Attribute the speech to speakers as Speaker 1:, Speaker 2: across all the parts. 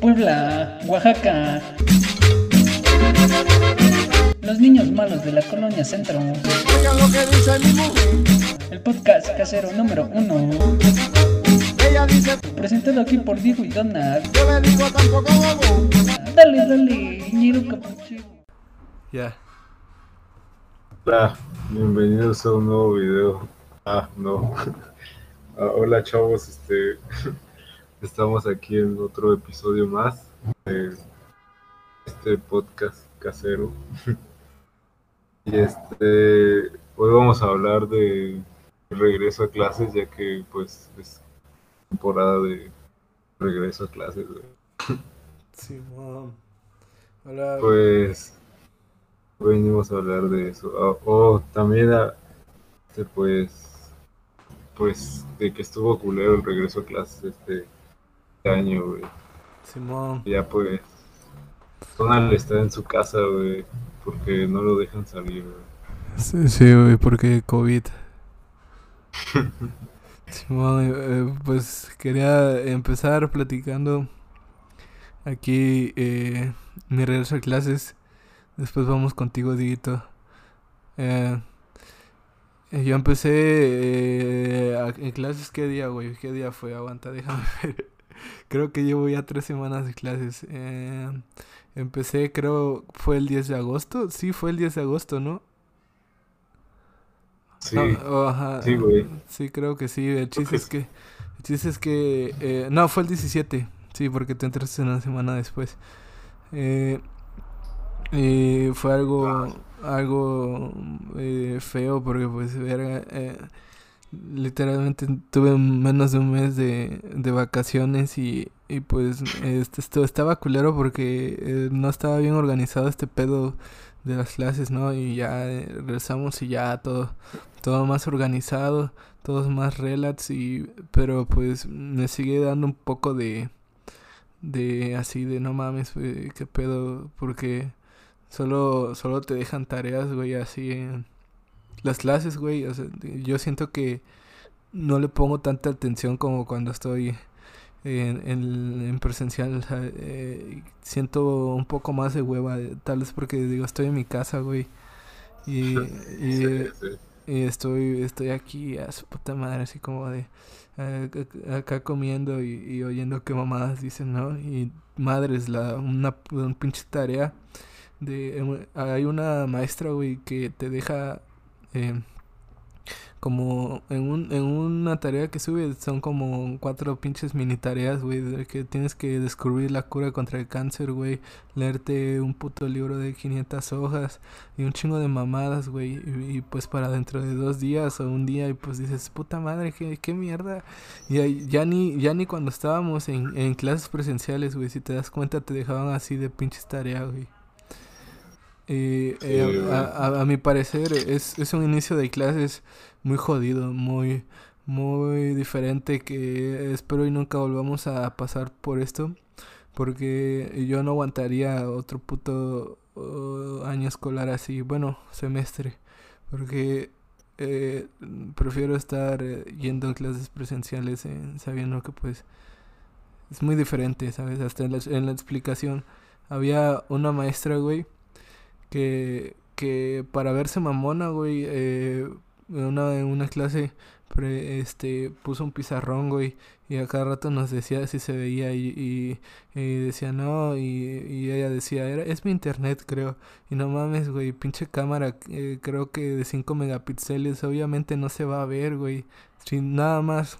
Speaker 1: Puebla, Oaxaca. Los niños malos de la colonia Centro.
Speaker 2: Oigan lo que dice mi mujer.
Speaker 1: El podcast casero número uno.
Speaker 2: Ella dice,
Speaker 1: Presentado aquí por Diego y Donald.
Speaker 2: yo le digo tampoco.
Speaker 1: Dale, dale, ñero capuchino.
Speaker 3: Ya.
Speaker 4: Hola, bienvenidos a un nuevo video. Ah, no. Ah, hola chavos, este estamos aquí en otro episodio más de este podcast casero. Y este hoy vamos a hablar de regreso a clases, ya que pues es temporada de regreso a clases. güey.
Speaker 3: Simón. Hola.
Speaker 4: Pues venimos a hablar de eso. Ah, oh, también a, este, pues pues de que estuvo culero el regreso a clases este, este año, güey.
Speaker 3: Simón.
Speaker 4: Ya pues Donald está en su casa, güey, porque no lo dejan salir, güey.
Speaker 3: Sí, sí, güey, porque COVID. Simón, eh, pues quería empezar platicando aquí eh, mi regreso a clases. Después vamos contigo, Diguito. Eh, eh, yo empecé eh, a- en clases, ¿qué día, güey? ¿Qué día fue? Aguanta, déjame ver. Creo que llevo ya tres semanas de clases. Eh, empecé, creo, fue el 10 de agosto. Sí, fue el 10 de agosto, ¿no?
Speaker 4: Sí,
Speaker 3: No, oh, ajá.
Speaker 4: sí, güey.
Speaker 3: Sí, creo que sí. El chiste es que. El chiste es que. eh, no, fue el 17. Sí, porque te entraste una semana después. Eh, fue algo. Algo eh, feo porque, pues, verga, eh, literalmente tuve menos de un mes de, de vacaciones y, y pues, este, esto estaba culero porque eh, no estaba bien organizado este pedo de las clases, ¿no? Y ya eh, regresamos y ya todo todo más organizado, todo más relax y pero pues me sigue dando un poco de de así de no mames, qué pedo porque solo solo te dejan tareas, güey, así en las clases, güey, o sea, yo siento que no le pongo tanta atención como cuando estoy en, en, en presencial, eh, siento un poco más de hueva, tal vez porque digo, estoy en mi casa, güey. Y, y,
Speaker 4: Sí, sí.
Speaker 3: y estoy, estoy aquí a su puta madre, así como de ac- acá comiendo y, y oyendo qué mamadas dicen, ¿no? Y madres, la, una, una pinche tarea de... em, Hay una maestra, güey, que te deja eh, como en, un, en una tarea que sube, son como cuatro pinches mini tareas, güey, que tienes que descubrir la cura contra el cáncer, güey, leerte un puto libro de 500 hojas y un chingo de mamadas, güey. Y, pues para dentro de dos días o un día, y pues dices, puta madre, qué, qué mierda. Y ya ni, ya ni cuando estábamos en, en clases presenciales, güey, si te das cuenta, te dejaban así de pinches tareas, güey.
Speaker 4: Sí,
Speaker 3: eh, a, a- a mi parecer es, es un inicio de clases muy jodido, muy, muy diferente que espero y nunca volvamos a pasar por esto. Porque yo no aguantaría otro puto uh, año escolar así, bueno, semestre. Porque eh, prefiero estar eh, yendo a clases presenciales eh, sabiendo que pues es muy diferente, ¿sabes? Hasta en la, en la explicación había una maestra, güey, que, que para verse mamona, güey, eh, en una, en una clase este, puso un pizarrón, güey, y a cada rato nos decía si se veía y, decía no, y, ella decía, era, es mi internet, creo, y no mames, güey, pinche cámara, eh, creo que de 5 megapíxeles, obviamente no se va a ver, güey, sin nada más,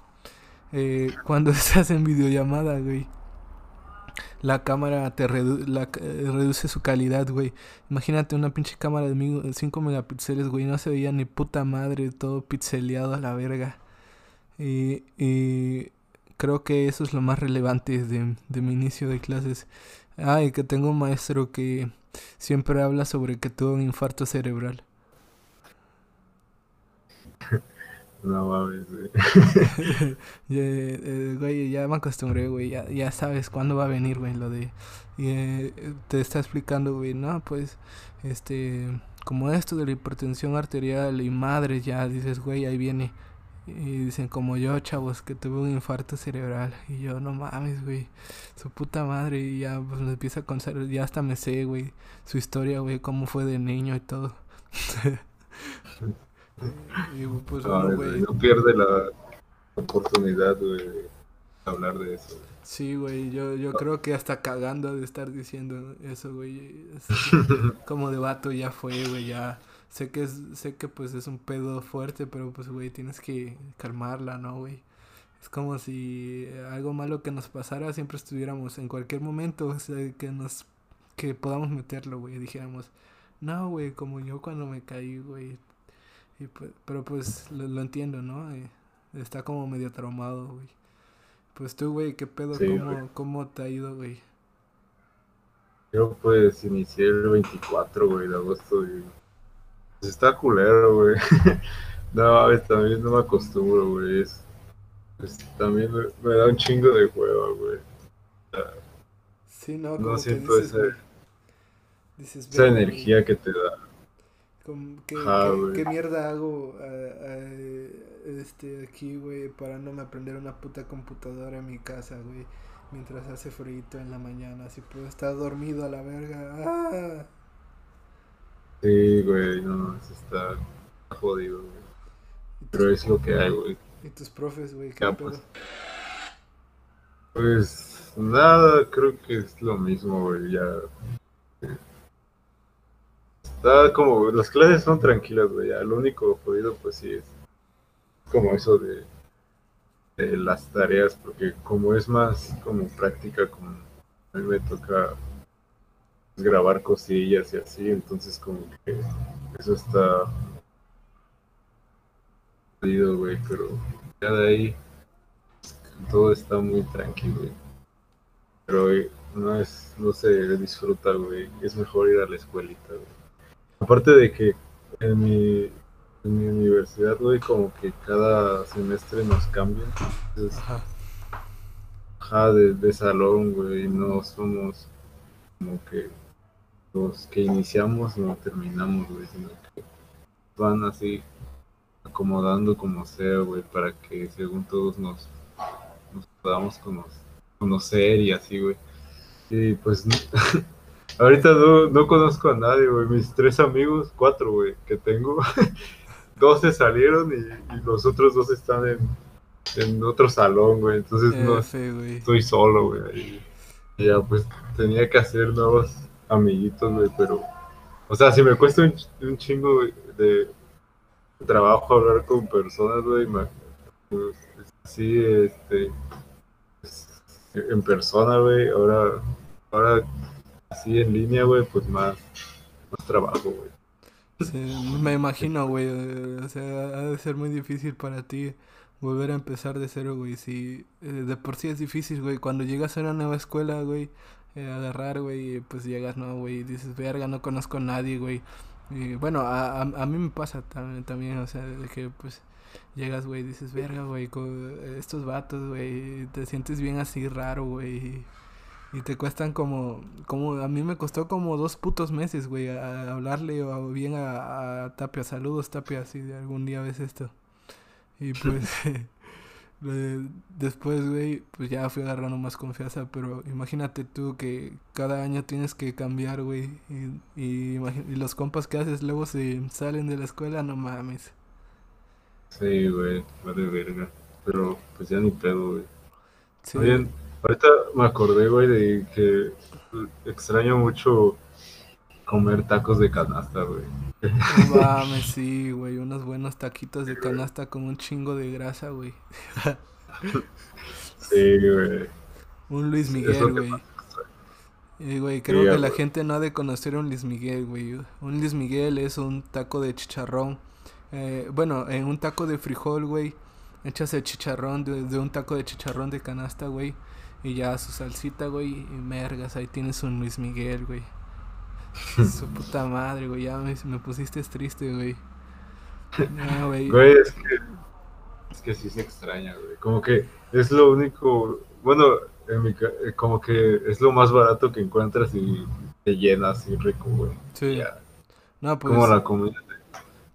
Speaker 3: eh, cuando estás en videollamada, güey. La cámara te redu- la, eh, reduce su calidad, güey. Imagínate una pinche cámara de 5 megapíxeles, güey. No se veía ni puta madre, todo pixeleado a la verga. Y, creo que eso es lo más relevante de, de mi inicio de clases. Ah, y que tengo un maestro que siempre habla sobre que tuvo un infarto cerebral.
Speaker 4: No mames, güey.
Speaker 3: Eh, güey, ya me acostumbré, güey. Ya, ya sabes cuándo va a venir, güey, lo de... Eh, te está explicando, güey, no, pues, este... Como esto de la hipertensión arterial y madre, ya dices, güey, ahí viene. Y dicen como yo, chavos, que tuve un infarto cerebral. Y yo, no mames, güey. Su puta madre. Y ya pues me empieza a contar, ya hasta me sé, güey. Su historia, güey, cómo fue de niño y todo. y pues bueno, güey.
Speaker 4: no pierde la oportunidad, güey, de hablar de eso. güey.
Speaker 3: Sí, güey, yo, yo creo que hasta cagando de estar diciendo eso, güey. Es- como de vato ya fue, güey, ya. Sé que es, sé que pues es un pedo fuerte, pero pues, güey, tienes que calmarla, ¿no, güey? Es como si algo malo que nos pasara siempre estuviéramos en cualquier momento, o sea, que nos, que podamos meterlo, güey, dijéramos, no, güey, como yo cuando me caí, güey. Y pues, pero pues lo, lo entiendo, ¿no? Eh, está como medio traumado, güey. Pues tú, güey, ¿qué pedo?
Speaker 4: Sí,
Speaker 3: ¿Cómo,
Speaker 4: güey.
Speaker 3: ¿Cómo te ha ido, güey?
Speaker 4: Yo pues inicié el 24, güey, de agosto pues, está culero, güey. No, a ver, también no me acostumbro, güey. Es, es- también me, me da un chingo de hueva, güey.
Speaker 3: Sí, no,
Speaker 4: No siento
Speaker 3: dices,
Speaker 4: esa-
Speaker 3: güey, dices,
Speaker 4: Esa
Speaker 3: "Verga, güey,
Speaker 4: energía que te da.
Speaker 3: ¿Qué, qué- mierda hago este, aquí, güey, parándome a prender una puta computadora en mi casa, güey? Mientras hace frío en la mañana, si puedo estar dormido a la verga. ¡Ah!
Speaker 4: Sí, güey, no, eso está jodido, güey.
Speaker 3: ¿Y tus,
Speaker 4: Pero es lo que hay, güey.
Speaker 3: y tus profes, güey, qué
Speaker 4: Ya, pues. Pues nada, creo que es lo mismo, güey, ya. Está como, las clases son tranquilas, güey. Lo único jodido, pues sí, es como eso de, las tareas, porque como es más como práctica, como a mí me toca grabar cosillas y así, entonces como que eso está jodido, güey, pero ya de ahí todo está muy tranquilo. Pero no es, no se disfruta, güey. Es mejor ir a la escuelita, güey. Aparte de que en mi, en mi universidad, güey, como que cada semestre nos cambian. Entonces,
Speaker 3: Ajá.
Speaker 4: ajá, de, de salón, güey, no somos como que los que iniciamos no terminamos, güey, sino que van así acomodando como sea, güey, para que según todos nos, nos podamos cono- conocer y así, güey. Y pues ahorita no, no conozco a nadie, güey. Mis tres amigos, cuatro, güey, que tengo, dos se salieron y, y los otros dos están en, en otro salón, güey. Entonces no
Speaker 3: F, güey.
Speaker 4: estoy solo, güey. Y ya pues tenía que hacer nuevos amiguitos, güey, pero... O sea, si me cuesta un, un chingo de trabajo hablar con personas, güey, pues, sí, este... pues, en persona, güey, ahora... Ahora, así en línea, güey, pues más... Más trabajo, güey.
Speaker 3: Me imagino, güey. O sea, ha de ser muy difícil para ti volver a empezar de cero, güey. Si eh, de por sí es difícil, güey. Cuando llegas a una nueva escuela, güey, eh, agarrar, güey, pues llegas, no, güey, dices, verga, no conozco a nadie, güey. Y bueno, a, a, a mí me pasa también, también, o sea, de que pues llegas, güey, dices, verga, güey, estos vatos, güey, te sientes bien así raro, güey. Y te cuestan como, como, a mí me costó como dos putos meses, güey, a, a hablarle o bien a, a Tapia. Saludos, Tapia, si de algún día ves esto. Y pues, después, güey, pues ya fui agarrando más confianza, pero imagínate tú que cada año tienes que cambiar, güey, y, y, y los compas que haces luego se salen de la escuela, no mames.
Speaker 4: Sí, güey, vale verga. Pero pues ya ni pedo, güey.
Speaker 3: Sí.
Speaker 4: Oye, ahorita me acordé, güey, de que extraño mucho comer tacos de canasta, güey.
Speaker 3: Mames, sí, güey, unos buenos taquitos de canasta con un chingo de grasa, güey.
Speaker 4: Sí, güey.
Speaker 3: Un Luis Miguel, güey. Eh, güey, creo
Speaker 4: Sí,
Speaker 3: que la
Speaker 4: güey.
Speaker 3: gente no ha de conocer un Luis Miguel, güey. Un Luis Miguel es un taco de chicharrón. Eh, bueno, en un taco de frijol, güey, echas el chicharrón de, de un taco de chicharrón de canasta, güey. Y ya su salsita, güey, y mergas, ahí tienes un Luis Miguel, güey. Su puta madre, güey, ya me, me pusiste triste, güey. No, güey.
Speaker 4: Güey, es que, es que sí se extraña, güey. Como que es lo único, bueno, en mi, eh, como que es lo más barato que encuentras y te llenas y rico, güey.
Speaker 3: Sí.
Speaker 4: Ya.
Speaker 3: No, pues.
Speaker 4: Como la comida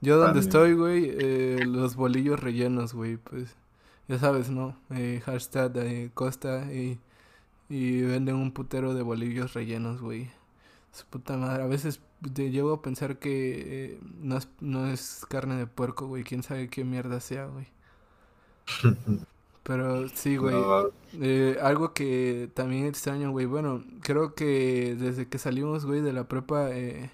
Speaker 3: Yo donde
Speaker 4: También.
Speaker 3: estoy, güey, eh, los bolillos rellenos, güey, pues, ya sabes, ¿no? Eh, hashtag eh, Costa y, y venden un putero de bolillos rellenos, güey. Su puta madre. A veces te llego a pensar que eh, no, es, no es carne de puerco, güey. Quién sabe qué mierda sea, güey. Pero sí, güey.
Speaker 4: No,
Speaker 3: Eh, algo que también extraño, güey. Bueno, creo que desde que salimos, güey, de la prepa, eh,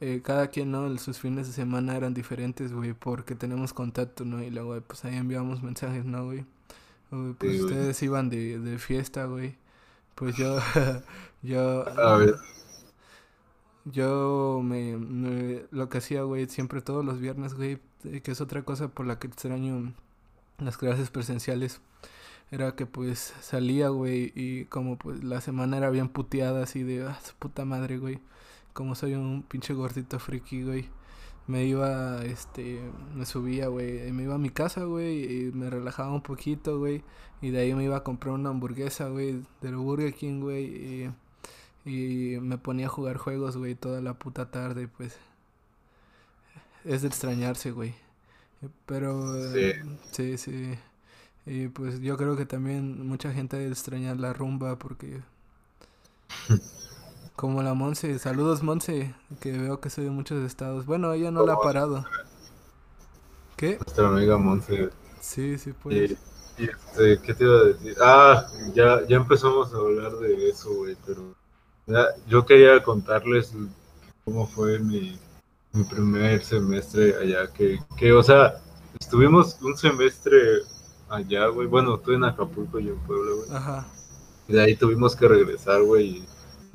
Speaker 3: eh, cada quien, ¿no? Sus fines de semana eran diferentes, güey, porque tenemos contacto, ¿no? Y luego, pues ahí enviamos mensajes, ¿no, güey? Uy, Pues
Speaker 4: Sí, güey.
Speaker 3: ustedes iban de, de fiesta, güey. Pues yo, yo,
Speaker 4: a ver,
Speaker 3: yo me, me- lo que hacía, güey, siempre todos los viernes, güey, eh, que es otra cosa por la que extraño las clases presenciales, era que pues salía, güey, y como pues la semana era bien puteada, así de, ah, su puta madre, güey, como soy un pinche gordito friki, güey, me iba, este, me subía, güey, me iba a mi casa, güey, y me relajaba un poquito, güey, y de ahí me iba a comprar una hamburguesa, güey, del Burger King, güey, y... Y me ponía a jugar juegos, güey, toda la puta tarde, pues. Es de extrañarse, güey. Pero... eh, sí, sí. Y pues yo creo que también mucha gente debe extrañar la rumba porque... Como la Monse. Saludos, Monse, que veo que soy de muchos estados. Bueno, ella no la ha parado. ¿Qué?
Speaker 4: nuestra amiga Monse.
Speaker 3: Sí, sí, pues.
Speaker 4: Y, y, este, ¿qué te iba a decir? Ah, ya, ya empezamos a hablar de eso, güey, pero ya, yo quería contarles cómo fue mi, mi primer semestre allá, que, que, o sea, estuvimos un semestre allá, güey, bueno, tú en Acapulco y yo en Puebla, güey,
Speaker 3: Ajá.
Speaker 4: y de ahí tuvimos que regresar, güey, y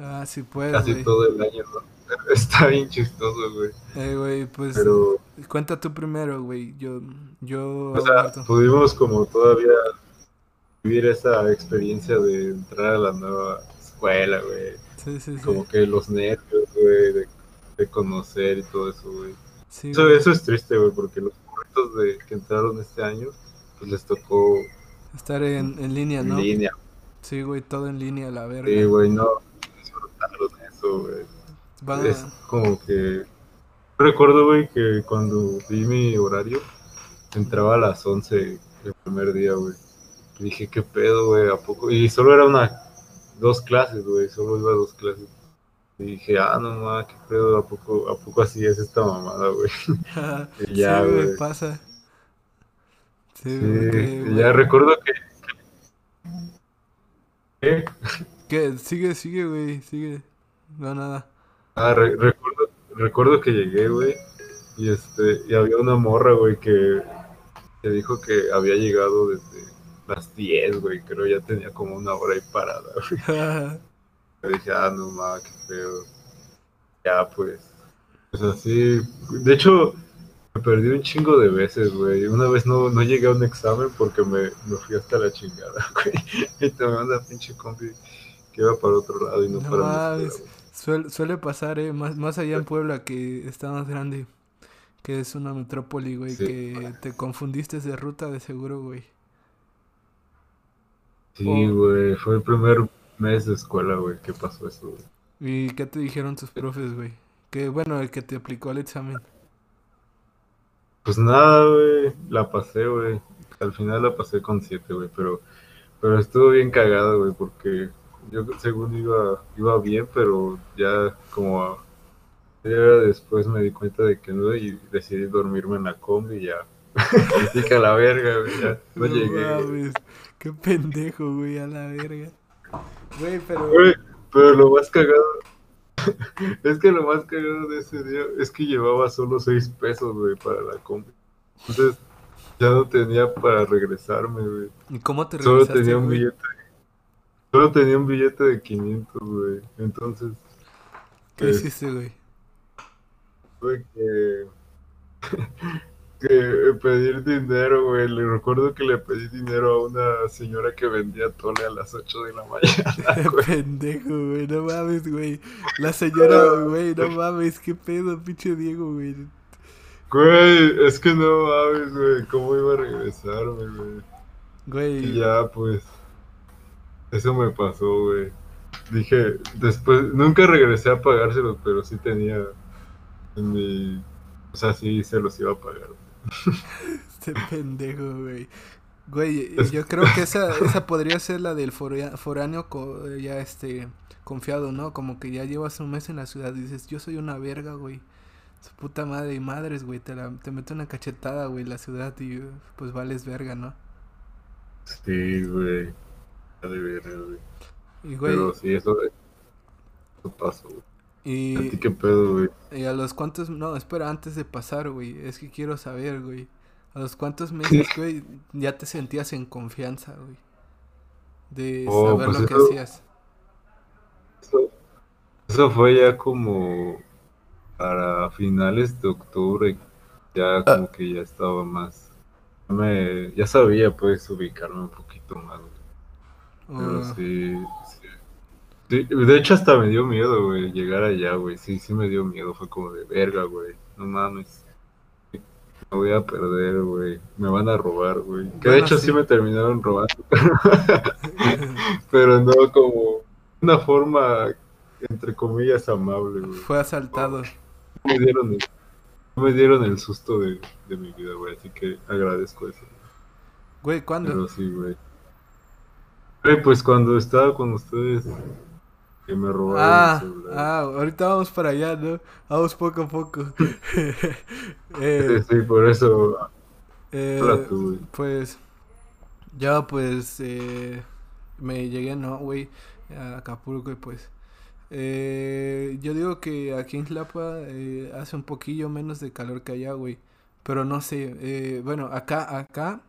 Speaker 3: Ah, sí, pues,
Speaker 4: casi todo el año, ¿no? Está bien chistoso, güey,
Speaker 3: Eh, güey, pues...
Speaker 4: pero...
Speaker 3: Cuenta tú primero, güey. Yo, yo...
Speaker 4: O sea,
Speaker 3: Alberto.
Speaker 4: pudimos como todavía vivir esa experiencia de entrar a la nueva escuela, güey.
Speaker 3: Sí, sí, sí.
Speaker 4: Como que los nervios, güey, de, de conocer y todo eso, güey.
Speaker 3: Sí,
Speaker 4: Eso,
Speaker 3: güey.
Speaker 4: eso es triste, güey, porque los morritos de que entraron este año, pues les tocó
Speaker 3: Estar en, en línea,
Speaker 4: en
Speaker 3: ¿no?
Speaker 4: línea.
Speaker 3: Sí, güey, todo en línea, la verga.
Speaker 4: Sí, güey, no disfrutaron eso, güey. Es como que... Recuerdo, güey, que cuando vi mi horario, entraba a las 11 el primer día, güey. Dije, ¿qué pedo, güey? ¿A poco? Y solo era una... Dos clases, güey. Solo iba a dos clases. Y dije, ah, no, ma, ¿qué pedo? ¿A poco, ¿A poco así es esta mamada, güey? Y ya,
Speaker 3: sí, güey, pasa. Sí,
Speaker 4: Sí, ya recuerdo que... ¿Qué?
Speaker 3: ¿Qué? Sigue, sigue, güey, sigue. No, nada.
Speaker 4: Ah, re- recuerdo, recuerdo que llegué, güey, y este, y había una morra, güey, que, que dijo que había llegado desde las 10, güey, creo ya tenía como una hora ahí parada, güey. Yo dije, ah, no mames, qué feo. Ya, pues, pues así, de hecho, me perdí un chingo de veces, güey. Una vez no, no llegué a un examen porque me, me fui hasta la chingada, güey. Y tomé una pinche combi que iba para otro lado y no,
Speaker 3: No
Speaker 4: para güey.
Speaker 3: Suele, suele pasar, eh, más, más allá en Puebla, que está más grande, que es una metrópoli, güey,
Speaker 4: Sí.
Speaker 3: que te confundiste de ruta de seguro, güey.
Speaker 4: Sí,
Speaker 3: Oh.
Speaker 4: güey, fue el primer mes de escuela, güey, que pasó eso, güey.
Speaker 3: ¿Y qué te dijeron tus profes, güey? Que bueno, el que te aplicó el examen.
Speaker 4: Pues nada, güey, la pasé, güey. Al final la pasé con 7, güey, pero, pero estuvo bien cagado, güey, porque yo según iba, iba bien, pero ya como después me di cuenta de que no y decidí dormirme en la combi y ya. Que a la verga, güey, ya no,
Speaker 3: No
Speaker 4: llegué.
Speaker 3: mames, qué pendejo, güey, a la verga. Güey, pero...
Speaker 4: Güey, pero lo más cagado es que lo más cagado de ese día es que llevaba solo 6 pesos, güey, para la combi. Entonces ya no tenía para regresarme, güey.
Speaker 3: ¿Y cómo te
Speaker 4: Solo
Speaker 3: regresaste,
Speaker 4: tenía un
Speaker 3: güey?
Speaker 4: billete. Solo tenía un billete de 500, güey. Entonces,
Speaker 3: ¿Qué
Speaker 4: eh,
Speaker 3: hiciste, güey?
Speaker 4: tuve que, que pedir dinero, güey. Le recuerdo que le pedí dinero a una señora que vendía tole a las 8 de la mañana. güey.
Speaker 3: Pendejo, güey, no mames, güey. La señora, güey, no mames, qué pedo, pinche Diego, güey.
Speaker 4: Güey, es que no mames, güey. ¿Cómo iba a regresarme, güey? Y
Speaker 3: Güey,
Speaker 4: ya, pues, eso me pasó, güey. Dije, después, nunca regresé a pagárselos, pero sí tenía en mi, O sea, sí se los iba a pagar.
Speaker 3: Este pendejo, güey. Güey, yo creo que esa, esa podría ser la del foráneo ya este confiado, ¿no? Como que ya llevas un mes en la ciudad y dices, yo soy una verga, güey. Su puta madre y madres, güey. Te, la, te mete una cachetada, güey, la ciudad y pues vales verga, ¿no?
Speaker 4: Sí, güey.
Speaker 3: Y, güey,
Speaker 4: Pero sí, eso, güey.
Speaker 3: y,
Speaker 4: ¿A ti qué pedo, güey?
Speaker 3: y a los cuantos, no, espera, antes de pasar, güey, es que quiero saber, güey. A los cuantos meses, güey, ya te sentías en confianza, güey. De
Speaker 4: Oh,
Speaker 3: saber
Speaker 4: pues
Speaker 3: lo que
Speaker 4: eso-
Speaker 3: hacías.
Speaker 4: Eso, eso fue ya como para finales de octubre. Ya como que ya estaba más. ya Me, ya sabía, pues, ubicarme un poquito más, güey. Pero
Speaker 3: Oh,
Speaker 4: sí, sí. Sí, De hecho, hasta me dio miedo, güey, llegar allá, güey. Sí, sí me dio miedo. Fue como de verga, güey. No mames. Me voy a perder, güey. Me van a robar, güey. Que de hecho
Speaker 3: sí.
Speaker 4: sí me terminaron robando. Pero no como una forma, entre comillas, amable, güey.
Speaker 3: Fue asaltado.
Speaker 4: Me dieron el, me dieron el susto de, de mi vida, güey. Así que agradezco eso.
Speaker 3: Güey, ¿cuándo?
Speaker 4: Pero sí, güey. Güey, pues cuando estaba con ustedes, que me robaron
Speaker 3: Ah,
Speaker 4: el celular.
Speaker 3: ah, ahorita vamos para allá, ¿no? Vamos poco a poco.
Speaker 4: Sí,
Speaker 3: eh,
Speaker 4: sí, por eso.
Speaker 3: eh,
Speaker 4: tú,
Speaker 3: pues, ya pues, eh, me llegué, ¿no, güey? A Acapulco y pues, eh, yo digo que aquí en Tlapa eh, hace un poquillo menos de calor que allá, güey. Pero no sé, eh, bueno, acá, acá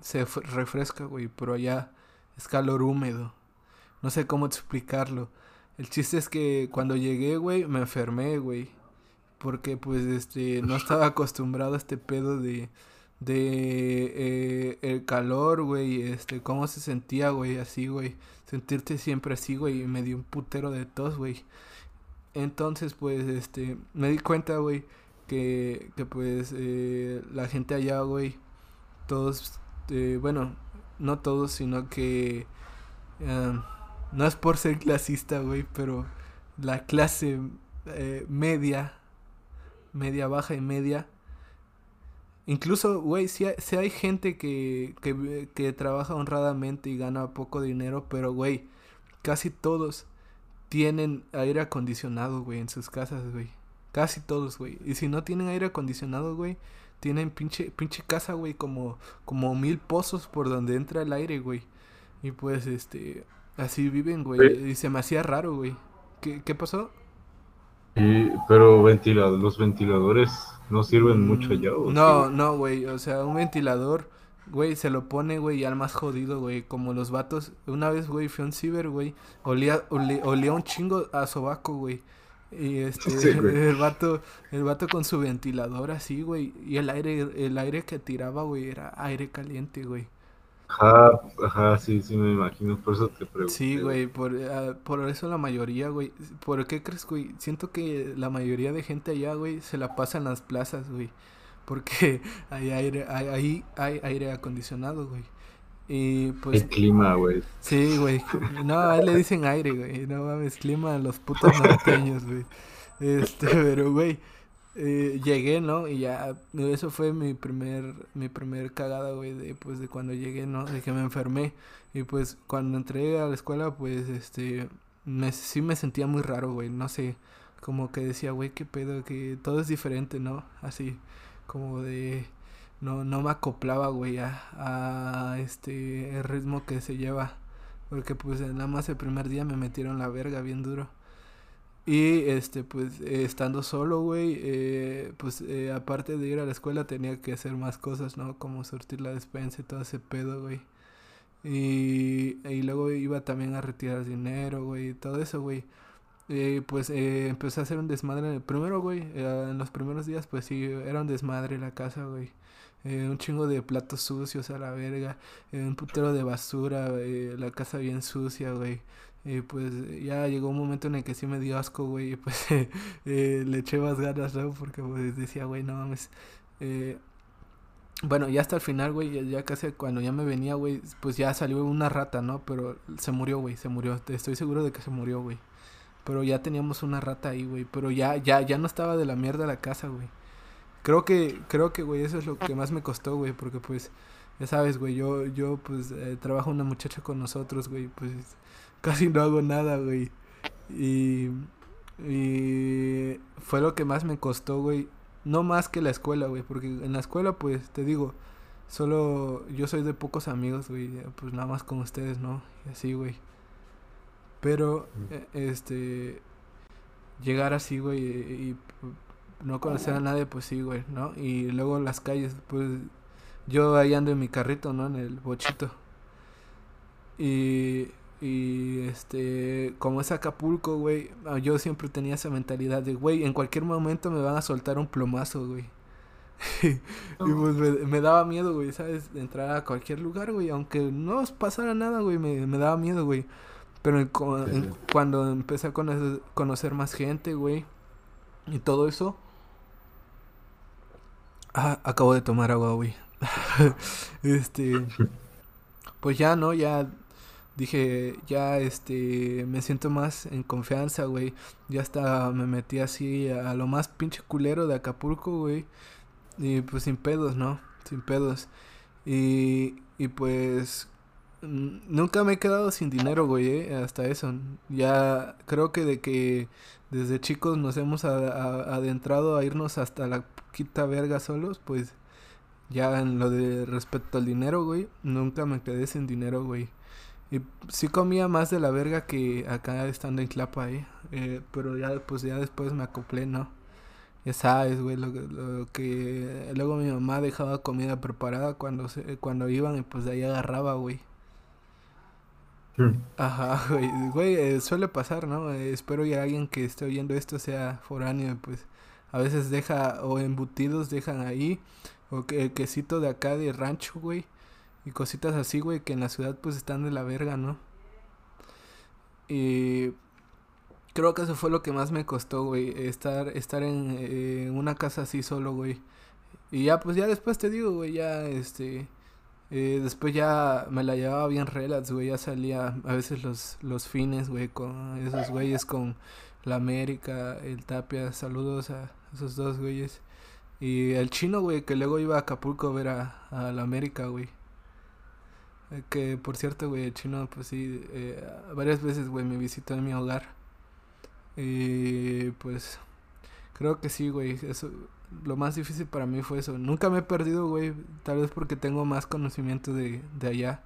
Speaker 3: se refresca, güey, pero allá es calor húmedo. No sé cómo explicarlo. El chiste es que cuando llegué, güey, me enfermé, güey. Porque pues este no estaba acostumbrado a este pedo de de eh, el calor, güey, este cómo se sentía, güey, así, güey. Sentirte siempre así, güey, y me dio un putero de tos, güey. Entonces, pues este me di cuenta, güey, que que pues eh, la gente allá, güey, todos eh, bueno, no todos, sino que eh, no es por ser clasista, güey, pero la clase eh, media, media baja y media. Incluso, güey, si sí hay gente que, que, que trabaja honradamente y gana poco dinero, pero, güey, casi todos tienen aire acondicionado, güey, en sus casas, güey. Casi todos, güey. Y si no tienen aire acondicionado, güey, tienen pinche, pinche casa, güey, como, como mil pozos por donde entra el aire, güey. Y pues, este, así viven, güey. Y se me hacía raro, güey. ¿Qué, ¿Qué pasó?
Speaker 4: Y, pero los ventiladores no sirven mucho allá, ¿o
Speaker 3: No,
Speaker 4: sí?
Speaker 3: no, güey. O sea, un ventilador, güey, se lo pone, güey, al más jodido, güey. Como los vatos. Una vez, güey, fui a un ciber, güey. Olía, olía, olía un chingo a sobaco, güey. Y este,
Speaker 4: Sí,
Speaker 3: el vato, el vato con su ventilador así, güey. Y el aire, el aire que tiraba, güey, era aire caliente, güey.
Speaker 4: Ajá, ajá, sí, sí me imagino, por eso te pregunté.
Speaker 3: Sí, güey, por, ah, por eso la mayoría, güey. ¿Por qué crees, güey? Siento que la mayoría de gente allá, güey, se la pasa en las plazas, güey. Porque hay aire, hay, ahí hay aire acondicionado, güey. Y pues,
Speaker 4: El clima, güey.
Speaker 3: sí, güey. No, a él le dicen aire, güey. No mames, clima a los putos norteños, güey. Este, pero, güey, eh, llegué, ¿no? Y ya, eso fue mi primer, mi primer cagada, güey, de, pues, de cuando llegué, ¿no? De que me enfermé. Y pues, cuando entré a la escuela, pues, este, me, sí me sentía muy raro, güey, no sé, como que decía, güey, qué pedo, que todo es diferente, ¿no? Así, como de, no, no me acoplaba, güey, a, a este, el ritmo que se lleva. Porque, pues, nada más el primer día me metieron la verga bien duro. Y este, pues, estando solo, güey, eh, pues, eh, aparte de ir a la escuela tenía que hacer más cosas, ¿no? Como sortir la despensa y todo ese pedo, güey. Y, y luego iba también a retirar dinero, güey, todo eso, güey. Eh, pues eh, empecé a hacer un desmadre. Primero, güey, eh, en los primeros días, pues sí, era un desmadre la casa, güey. Eh, un chingo de platos sucios a la verga. eh, un putero de basura, eh, la casa bien sucia, güey. Y pues ya llegó un momento en el que sí me dio asco, güey. Y pues eh, le eché más ganas, ¿no? Porque pues decía, güey, no mames. Bueno, ya hasta el final, güey, ya, ya casi cuando ya me venía, güey, pues ya salió una rata, ¿no? Pero se murió, güey, se murió. Estoy seguro de que se murió, güey. Pero ya teníamos una rata ahí, güey. Pero ya, ya, ya no estaba de la mierda la casa, güey. Creo que, creo que, güey, eso es lo que más me costó, güey, porque pues, ya sabes, güey, yo, yo, pues, eh, trabajo una muchacha con nosotros, güey, pues, casi no hago nada, güey. Y, y fue lo que más me costó, güey. No más que la escuela, güey, porque en la escuela, pues, te digo, solo yo soy de pocos amigos, güey, pues nada más con ustedes, ¿no? Y así, güey. Pero, eh, este, llegar así, güey, y no conocer a nadie, pues sí, güey, ¿no? Y luego las calles, pues yo ahí ando en mi carrito, ¿no? En el bochito. Y, y este, como es Acapulco, güey, ah, yo siempre tenía esa mentalidad de, güey, en cualquier momento me van a soltar un plomazo, güey. y pues me, me daba miedo, güey, ¿sabes? De entrar a cualquier lugar, güey, aunque no pasara nada, güey, me, me daba miedo, güey. Pero en en- cuando empecé a conocer, conocer más gente, güey, y todo eso. Ah, acabo de tomar agua, güey. este. Pues ya, ¿no? Ya dije, ya, este. Me siento más en confianza, güey. Ya hasta me metí así a lo más pinche culero de Acapulco, güey. Y pues sin pedos, ¿no? Sin pedos. Y, y pues. Nunca me he quedado sin dinero, güey, eh, hasta eso. Ya creo que de que desde chicos nos hemos adentrado a irnos hasta la quita verga solos, pues ya en lo de respecto al dinero, güey, nunca me quedé sin dinero, güey. Y sí comía más de la verga que acá estando en Clapa, eh. Eh, pero ya, pues ya después me acoplé, ¿no? Ya sabes, güey, lo, lo que... Luego mi mamá dejaba comida preparada cuando, se, cuando iban y pues de ahí agarraba, güey. Ajá, güey, güey, eh, suele pasar, ¿no? Eh, espero que alguien que esté oyendo esto sea foráneo, pues a veces deja, o embutidos dejan ahí, o que el quesito de acá de rancho, güey, y cositas así, güey, que en la ciudad pues están de la verga, ¿no? Y creo que eso fue lo que más me costó, güey, estar, estar en eh, una casa así solo, güey. Y ya, pues ya después te digo, güey, ya, este... Eh, después ya me la llevaba bien relax, güey. Ya salía a veces los, los fines, güey, con esos güeyes, con la América, el Tapia. Saludos a esos dos güeyes. Y el chino, güey, que luego iba a Acapulco a ver a, la América, güey. Eh, que por cierto, güey, el chino, pues sí, eh, varias veces, güey, me visitó en mi hogar. Y pues creo que sí, güey. Eso, lo más difícil para mí fue eso. Nunca me he perdido, güey. Tal vez porque tengo más conocimiento de, de allá.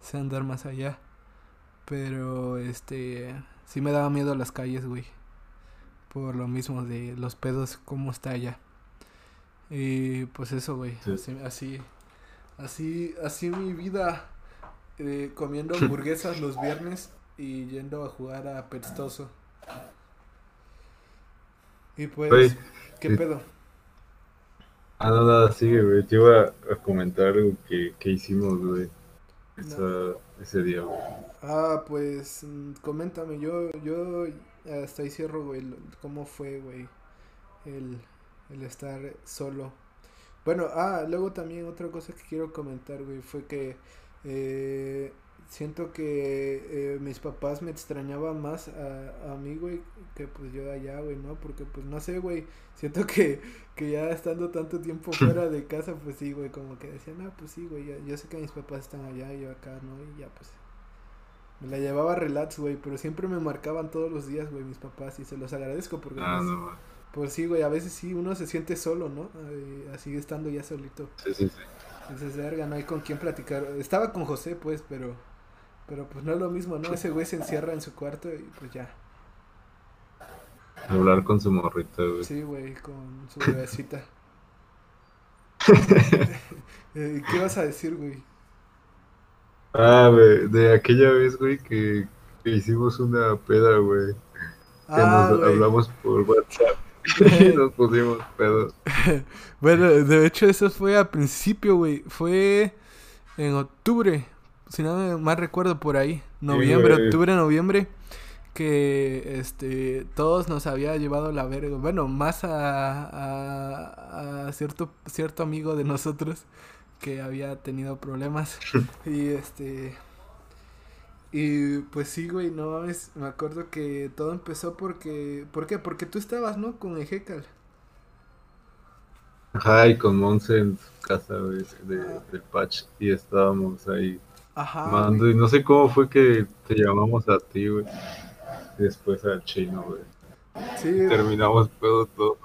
Speaker 3: Sé andar más allá. Pero, este... Sí me daba miedo las calles, güey. Por lo mismo de los pedos, cómo está allá. Y pues eso, güey.
Speaker 4: Sí.
Speaker 3: Así, así, así, así mi vida. eh, comiendo hamburguesas los viernes y yendo a jugar a Pestoso. Y pues,
Speaker 4: Güey,
Speaker 3: ¿qué
Speaker 4: eh,
Speaker 3: pedo?
Speaker 4: Ah, no, nada, sigue, güey. Te iba a comentar algo que, que hicimos, güey. Esa- Ese día, güey.
Speaker 3: Ah, pues mm, coméntame, yo, yo hasta ahí cierro, güey, cómo fue, güey, el, el estar solo. Bueno, ah, luego también otra cosa que quiero comentar, güey, fue que eh, siento que eh, mis papás me extrañaban más a, a mí, güey, que pues yo de allá, güey, ¿no? Porque pues no sé, güey, siento que, que ya estando tanto tiempo fuera de casa, pues sí, güey, como que decían, ah, pues sí, güey, ya- yo sé que mis papás están allá y yo acá, ¿no? Y ya pues me la llevaba relax, güey, pero siempre me marcaban todos los días, güey, mis papás y se los agradezco porque
Speaker 4: Ah,
Speaker 3: pues,
Speaker 4: no,
Speaker 3: pues sí, güey, a veces sí uno se siente solo, ¿no? Eh, así estando ya solito.
Speaker 4: sí, sí, sí.
Speaker 3: Entonces, verga, no hay con quién platicar. Estaba con José, pues, pero pero pues no es lo mismo, ¿no? Ese güey se encierra en su cuarto y pues ya.
Speaker 4: Hablar con su morrita, güey.
Speaker 3: Sí, güey, con su bebecita. Eh, ¿Qué vas a decir, güey?
Speaker 4: Ah, güey, de aquella vez, güey, que, que hicimos una peda, güey. Que
Speaker 3: Ah,
Speaker 4: nos
Speaker 3: güey.
Speaker 4: hablamos por WhatsApp. y nos pusimos pedos.
Speaker 3: Bueno, de hecho eso fue al principio, güey. Fue en octubre, si no mal recuerdo por ahí. Noviembre, octubre, noviembre. Que este todos nos había llevado la verga. Bueno, más a, a, a cierto, cierto amigo de nosotros que había tenido problemas. y este. Y pues sí, güey, no mames. Me acuerdo que todo empezó porque. ¿Por qué? Porque tú estabas, ¿no? Con el Hecal.
Speaker 4: Ajá, y con Monse en su casa, güey, de, del patch. Y estábamos ahí
Speaker 3: Ajá.
Speaker 4: mando. Y no sé cómo fue que te llamamos a ti, güey. Después al chino, güey.
Speaker 3: Sí,
Speaker 4: Terminamos pedo todo.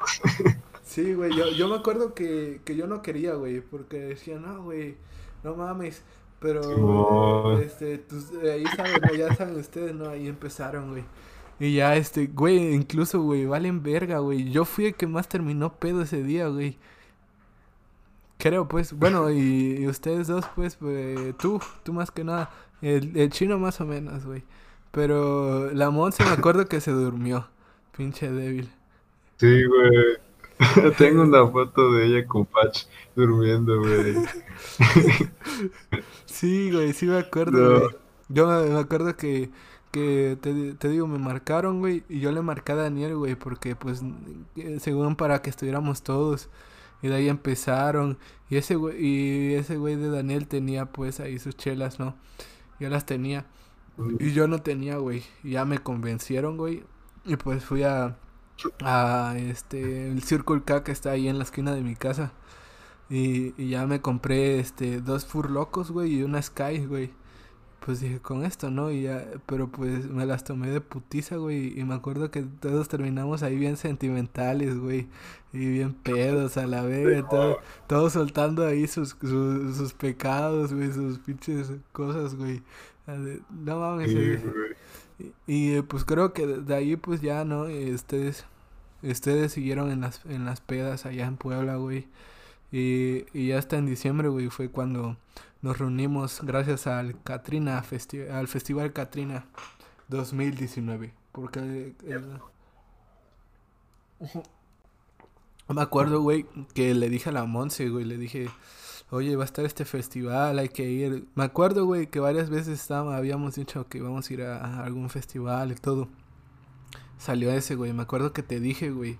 Speaker 3: Sí, güey, yo, yo me acuerdo que, que yo no quería, güey, porque decía, no, güey, no mames, pero,
Speaker 4: Simón.
Speaker 3: este, tus- ahí saben, ¿no? ya saben ustedes, ¿no? Ahí empezaron, güey. Y ya, este, güey, incluso, güey, valen verga, güey. Yo fui el que más terminó pedo ese día, güey. Creo, pues, bueno, y, y ustedes dos, pues, pues, tú, tú más que nada. El, el chino más o menos, güey. Pero la Monse me acuerdo que se durmió, pinche débil.
Speaker 4: Sí, güey. Tengo una foto de ella con Patch durmiendo, güey.
Speaker 3: Sí, güey, sí me acuerdo,
Speaker 4: No.
Speaker 3: güey. Yo me, me acuerdo que, que te, te digo, me marcaron, güey, y yo le marqué a Daniel, güey, porque pues eh, según para que estuviéramos todos. Y de ahí empezaron. Y ese güey, y ese güey de Daniel tenía pues ahí sus chelas, ¿no? Yo las tenía. Y yo no tenía, güey. Y ya me convencieron, güey. Y pues fui a, a este, el Circle K que está ahí en la esquina de mi casa. Y, y ya me compré este dos Furlocos, güey, y una Sky, güey. Pues dije, con esto, ¿no? Y ya, pero pues me las tomé de putiza, güey. Y me acuerdo que todos terminamos ahí bien sentimentales, güey. Y bien pedos a la vez. Todo, todos soltando ahí sus, sus, sus pecados, güey, sus pinches cosas, güey. No mames.
Speaker 4: Sí,
Speaker 3: eh. Y, y, eh, pues creo que de ahí pues ya, ¿no? Ustedes, ustedes siguieron en las, en las pedas allá en Puebla, güey. Y, y ya hasta en diciembre, güey, fue cuando nos reunimos gracias al Katrina festi- al Festival Katrina 2019. Porque Ujú. me acuerdo, güey, que le dije a la Monse, güey, le dije, oye, va a estar este festival, hay que ir. Me acuerdo, güey, que varias veces habíamos dicho que íbamos a ir a, a algún festival y todo. Salió ese, güey, me acuerdo que te dije, güey,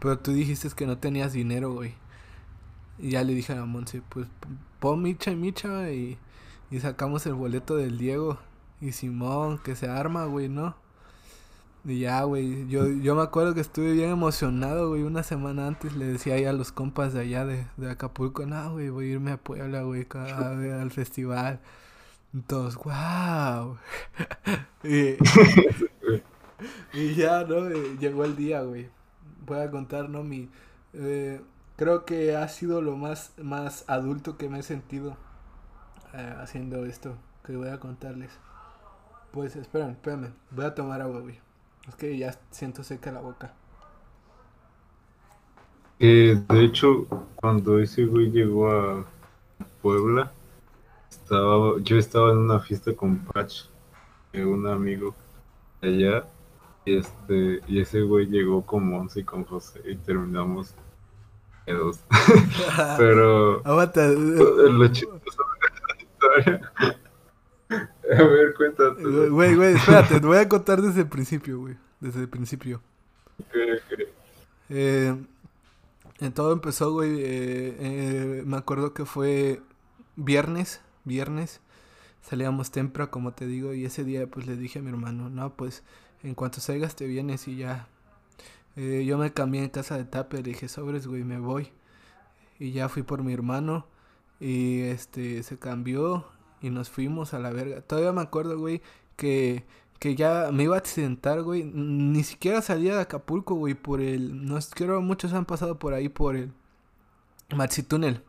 Speaker 3: pero tú dijiste que no tenías dinero, güey. Y ya le dije a Monse, pues pon micha y micha y, y sacamos el boleto del Diego y Simón, que se arma, güey, ¿no? Y ya, güey, yo, yo me acuerdo que estuve bien emocionado, güey, una semana antes le decía ahí a los compas de allá de, de Acapulco, no, güey, voy a irme a Puebla, güey, ca- a ver al festival. Todos, wow. y, y ya, ¿no? Llegó el día, güey. Voy a contar, ¿no? Mi... eh, creo que ha sido lo más, más adulto que me he sentido eh, haciendo esto que voy a contarles. Pues esperen, espérame. Voy a tomar agua, güey. Es que ya siento seca la boca.
Speaker 4: Eh, de hecho, cuando ese güey llegó a Puebla, estaba, yo estaba en una fiesta con Patch, un amigo allá, y este, y ese güey llegó con Monse y con José y terminamos Pero
Speaker 3: Aguanta.
Speaker 4: lo chistoso de la historia. A ver, cuéntate.
Speaker 3: Güey, güey, espérate. Te voy a contar desde el principio, güey. Desde el principio. Eh, en todo empezó, güey. eh, eh, me acuerdo que fue viernes. Viernes. Salíamos temprano, como te digo. Y ese día, pues le dije a mi hermano: No, pues en cuanto salgas, te vienes y ya. Eh, yo me cambié en casa de Tape. Le dije: Sobres, güey, me voy. Y ya fui por mi hermano. Y este se cambió. Y nos fuimos a la verga. Todavía me acuerdo, güey, que que ya me iba a accidentar, güey. Ni siquiera salía de Acapulco, güey, por el... No creo muchos han pasado por ahí, por el Maxi Túnel.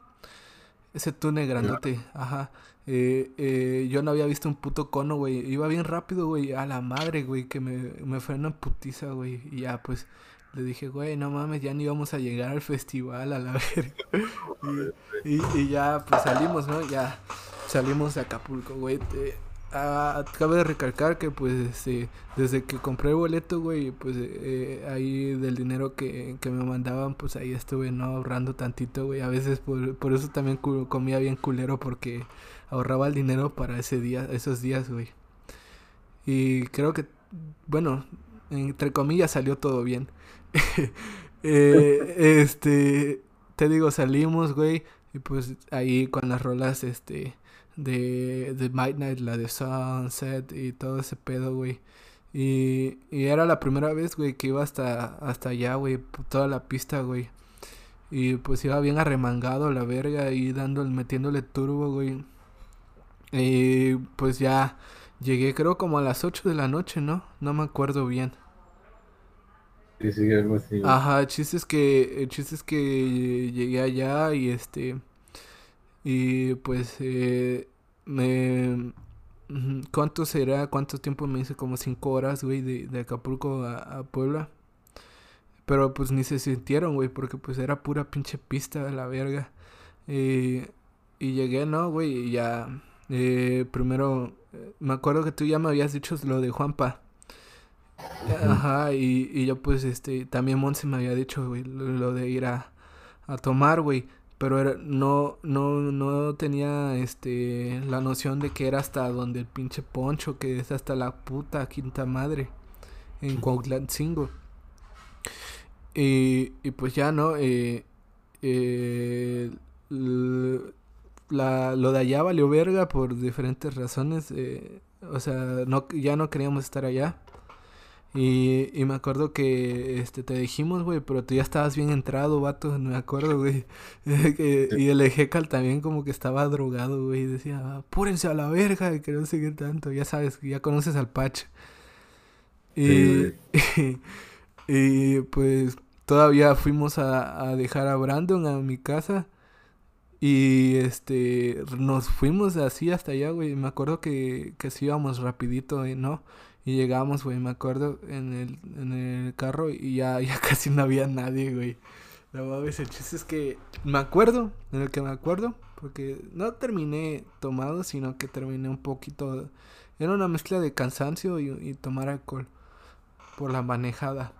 Speaker 3: Ese túnel grandote, ajá. Eh, eh, yo no había visto un puto cono, güey. Iba bien rápido, güey. A la madre, güey, que me, me fue una putiza, güey. Y ya, pues, le dije, güey, no mames, ya ni íbamos a llegar al festival, a la verga. y, ya, pues, salimos, ¿no? Ya salimos de Acapulco, güey. Eh, ah, cabe de recalcar que pues este, desde que compré el boleto, güey, pues eh, ahí del dinero que, que me mandaban, pues ahí estuve no ahorrando tantito, güey. A veces por, por eso también comía bien culero porque ahorraba el dinero para ese día, esos días, güey. Y creo que, bueno, entre comillas salió todo bien. Eh, este, te digo, salimos, güey, y pues ahí con las rolas, este, de, de Midnight, la de Sunset y todo ese pedo, güey. Y, y era la primera vez, güey, que iba hasta, hasta allá, güey, toda la pista, güey. Y pues iba bien arremangado la verga y dándole, metiéndole turbo, güey. Y pues ya llegué creo como a las 8 de la noche, ¿no? No me acuerdo bien.
Speaker 4: Algo así.
Speaker 3: Ajá, el chiste es que, el chiste es que llegué allá y este, y pues eh, me, ¿cuánto será? ¿Cuánto tiempo me hice? Como cinco horas, güey, de, de Acapulco a, a Puebla. Pero pues ni se sintieron, güey, porque pues era pura pinche pista de la verga. Y, y llegué, ¿no, güey? Y ya, eh, primero, eh, me acuerdo que tú ya me habías dicho lo de Juanpa. Ajá, y, y yo pues, este, también Monse me había dicho, güey, lo, lo de ir a, a tomar, güey. Pero era, no, no, no tenía, este, la noción de que era hasta donde el pinche poncho, que es hasta la puta quinta madre, en Cuautlancingo. Y, y pues ya, ¿no? Eh, eh, la, lo de allá valió verga por diferentes razones. eh, o sea, no, ya no queríamos estar allá. Y, y me acuerdo que este, te dijimos, güey, pero tú ya estabas bien entrado, vato, me acuerdo, güey. Y el Ejecal también como que estaba drogado, güey. y Decía, apúrense a la verga, que no qué tanto. Ya sabes, ya conoces al Patch. Y, y, pues todavía fuimos a, a dejar a Brandon a mi casa. Y este, nos fuimos así hasta allá, güey. Me acuerdo que, que sí íbamos rapidito, ¿no? Y llegamos, güey, me acuerdo, en el, en el carro y ya, ya casi no había nadie, güey. No mames, el chiste es que me acuerdo, en el que me acuerdo, porque no terminé tomado, sino que terminé un poquito... Era una mezcla de cansancio y, y tomar alcohol por la manejada.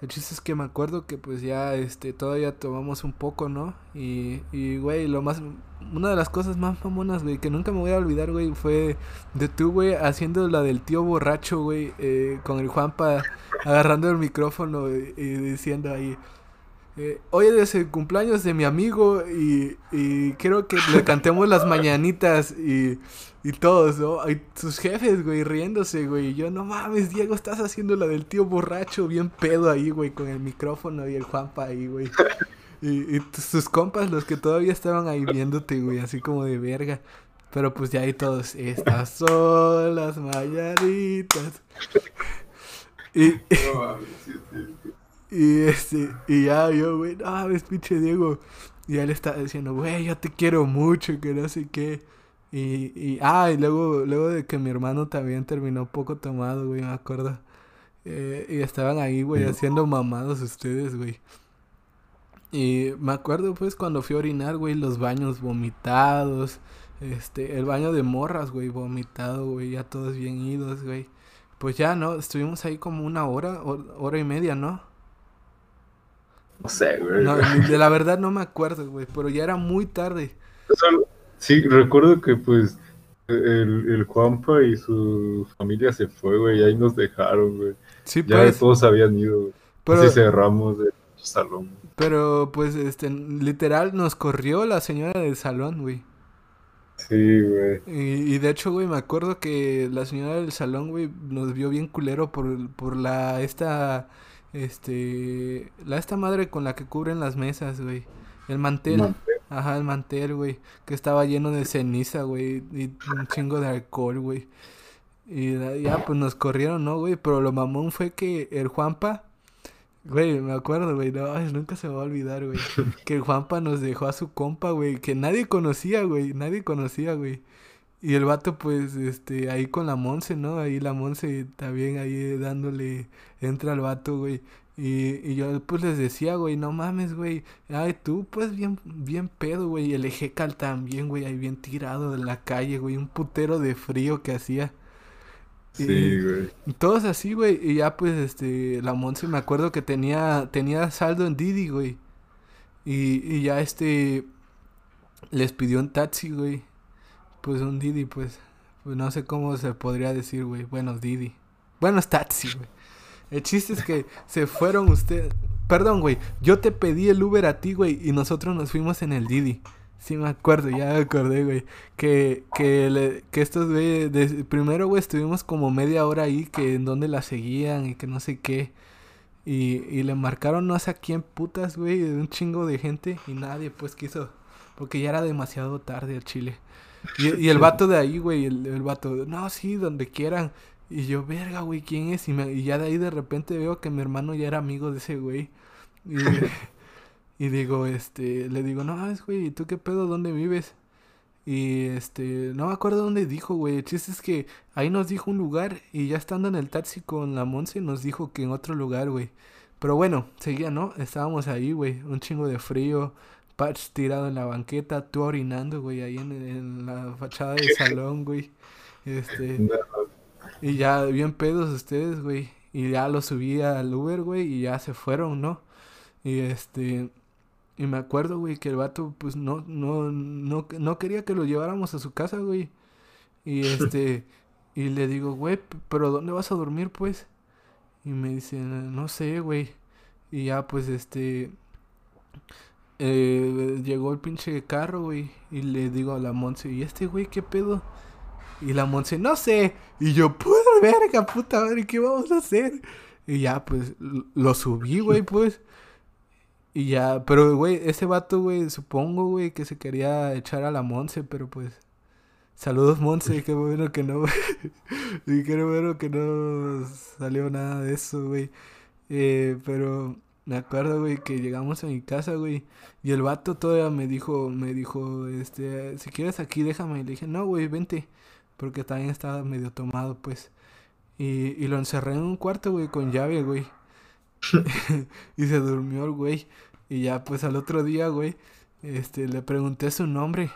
Speaker 3: El chiste es que me acuerdo que pues ya este todavía tomamos un poco, ¿no? Y, y güey, lo más una de las cosas más mamonas, güey, que nunca me voy a olvidar, güey, fue de tú, güey, haciendo la del tío borracho, güey, eh, con el Juanpa agarrando el micrófono y, diciendo ahí, eh, hoy es el cumpleaños de mi amigo y, y quiero que le cantemos las mañanitas y, y todos, ¿no? Y sus jefes, güey, riéndose, güey. Yo, no mames, Diego, estás haciendo la del tío borracho, bien pedo ahí, güey, con el micrófono y el Juanpa ahí, güey. Y, y sus compas, los que todavía estaban ahí viéndote, güey, así como de verga. Pero pues ya ahí todos, estas son las. Y, y este, y ya yo, güey, no, es pinche Diego. Y él está diciendo, güey, yo te quiero mucho, que no sé qué. Y, y, ah, y luego, luego de que mi hermano también terminó poco tomado, güey, me acuerdo. Eh, y estaban ahí, güey, haciendo mamados ustedes, güey. Y me acuerdo, pues, cuando fui a orinar, güey, los baños vomitados. Este, el baño de morras, güey, vomitado, güey, ya todos bien idos, güey. Pues ya, ¿no? Estuvimos ahí como una hora, hor- hora y media, ¿no?
Speaker 4: No sé, güey.
Speaker 3: No, de la verdad no me acuerdo, güey, pero ya era muy tarde.
Speaker 4: Sí, recuerdo que pues el, el Juanpa y su familia se fue, güey, y ahí nos dejaron, güey.
Speaker 3: Sí,
Speaker 4: Ya
Speaker 3: pues,
Speaker 4: todos habían ido, güey.
Speaker 3: pero,
Speaker 4: Así cerramos el salón.
Speaker 3: Pero pues, este, literal nos corrió la señora del salón, güey.
Speaker 4: Sí, güey.
Speaker 3: Y, y de hecho, güey, me acuerdo que la señora del salón, güey, nos vio bien culero por, por la, esta, este, la esta madre con la que cubren las mesas, güey. El mantel.
Speaker 4: Mantel.
Speaker 3: Ajá, el mantel, güey, que estaba lleno de ceniza, güey, y un chingo de alcohol, güey. Y ya, pues nos corrieron, ¿no, güey? Pero lo mamón fue que el Juanpa, güey, me acuerdo, güey, no, nunca se me va a olvidar, güey. Que Juanpa nos dejó a su compa, güey, que nadie conocía, güey, nadie conocía, güey. Y el vato, pues, este, ahí con la Monse, ¿no? Ahí la Monse también ahí dándole, entra al vato, güey. Y, y yo pues les decía, güey, no mames, güey. Ay, tú pues bien, bien pedo, güey. Y el Ejecal también, güey, ahí bien tirado en la calle, güey. Un putero de frío que hacía.
Speaker 4: Sí,
Speaker 3: Y-
Speaker 4: güey.
Speaker 3: todos así, güey. Y ya pues, este, la Monse me acuerdo que tenía, tenía saldo en Didi, güey. Y, y ya este, les pidió un taxi, güey. Pues un Didi, pues. Pues no sé cómo se podría decir, güey. Bueno, Didi. Bueno, es taxi, güey. El chiste es que se fueron ustedes. Perdón, güey. Yo te pedí el Uber a ti, güey. Y nosotros nos fuimos en el Didi. Sí, me acuerdo, ya me acordé, güey. Que, que, le- que estos, güey. de- primero, güey, estuvimos como media hora ahí. Que en donde la seguían y que no sé qué. Y, y le marcaron no sé a quién putas, güey, de un chingo de gente y nadie pues quiso. Porque ya era demasiado tarde al chile. Y, y el vato de ahí, güey, el, el vato, no, sí, donde quieran. Y yo, verga, güey, ¿quién es? Y, me- y ya de ahí de repente veo que mi hermano ya era amigo de ese güey. Y, y digo, este, le digo, no, es güey, ¿y tú qué pedo? ¿Dónde vives? Y este, no me acuerdo dónde dijo, güey. El chiste es que ahí nos dijo un lugar y ya estando en el taxi con la Monse nos dijo que en otro lugar, güey. Pero bueno, seguía, ¿no? Estábamos ahí, güey, un chingo de frío, Patch tirado en la banqueta, tú orinando, güey, ahí en, en la fachada del salón, güey. Este,
Speaker 4: No,
Speaker 3: y ya bien pedos ustedes, güey. Y ya lo subí al Uber, güey, y ya se fueron, ¿no? Y este, y me acuerdo, güey, que el vato, pues no, no, no, no quería que lo lleváramos a su casa, güey. Y este, y le digo, güey, pero ¿dónde vas a dormir, pues? Y me dice, no sé, güey. Y ya, pues, este, eh, llegó el pinche carro, güey. Y le digo a la Monse, ¿y este güey qué pedo? Y la Monse, no sé. Y yo, puta verga, puta madre, ¿qué vamos a hacer? Y ya, pues, lo subí, güey, pues. Y ya, pero, güey, ese vato, güey, supongo, güey, que se quería echar a la Monse, pero pues... Saludos, Monse, qué bueno que no... y qué bueno que no salió nada de eso, güey. Eh, pero me acuerdo, güey, que llegamos a mi casa, güey. Y el vato todavía me dijo, me dijo, este, si quieres aquí, déjame. Y le dije, no, güey, vente. Porque también estaba medio tomado, pues. Y, y lo encerré en un cuarto, güey, con llave, güey. y se durmió el güey. Y ya, pues al otro día, güey, este, le pregunté su nombre.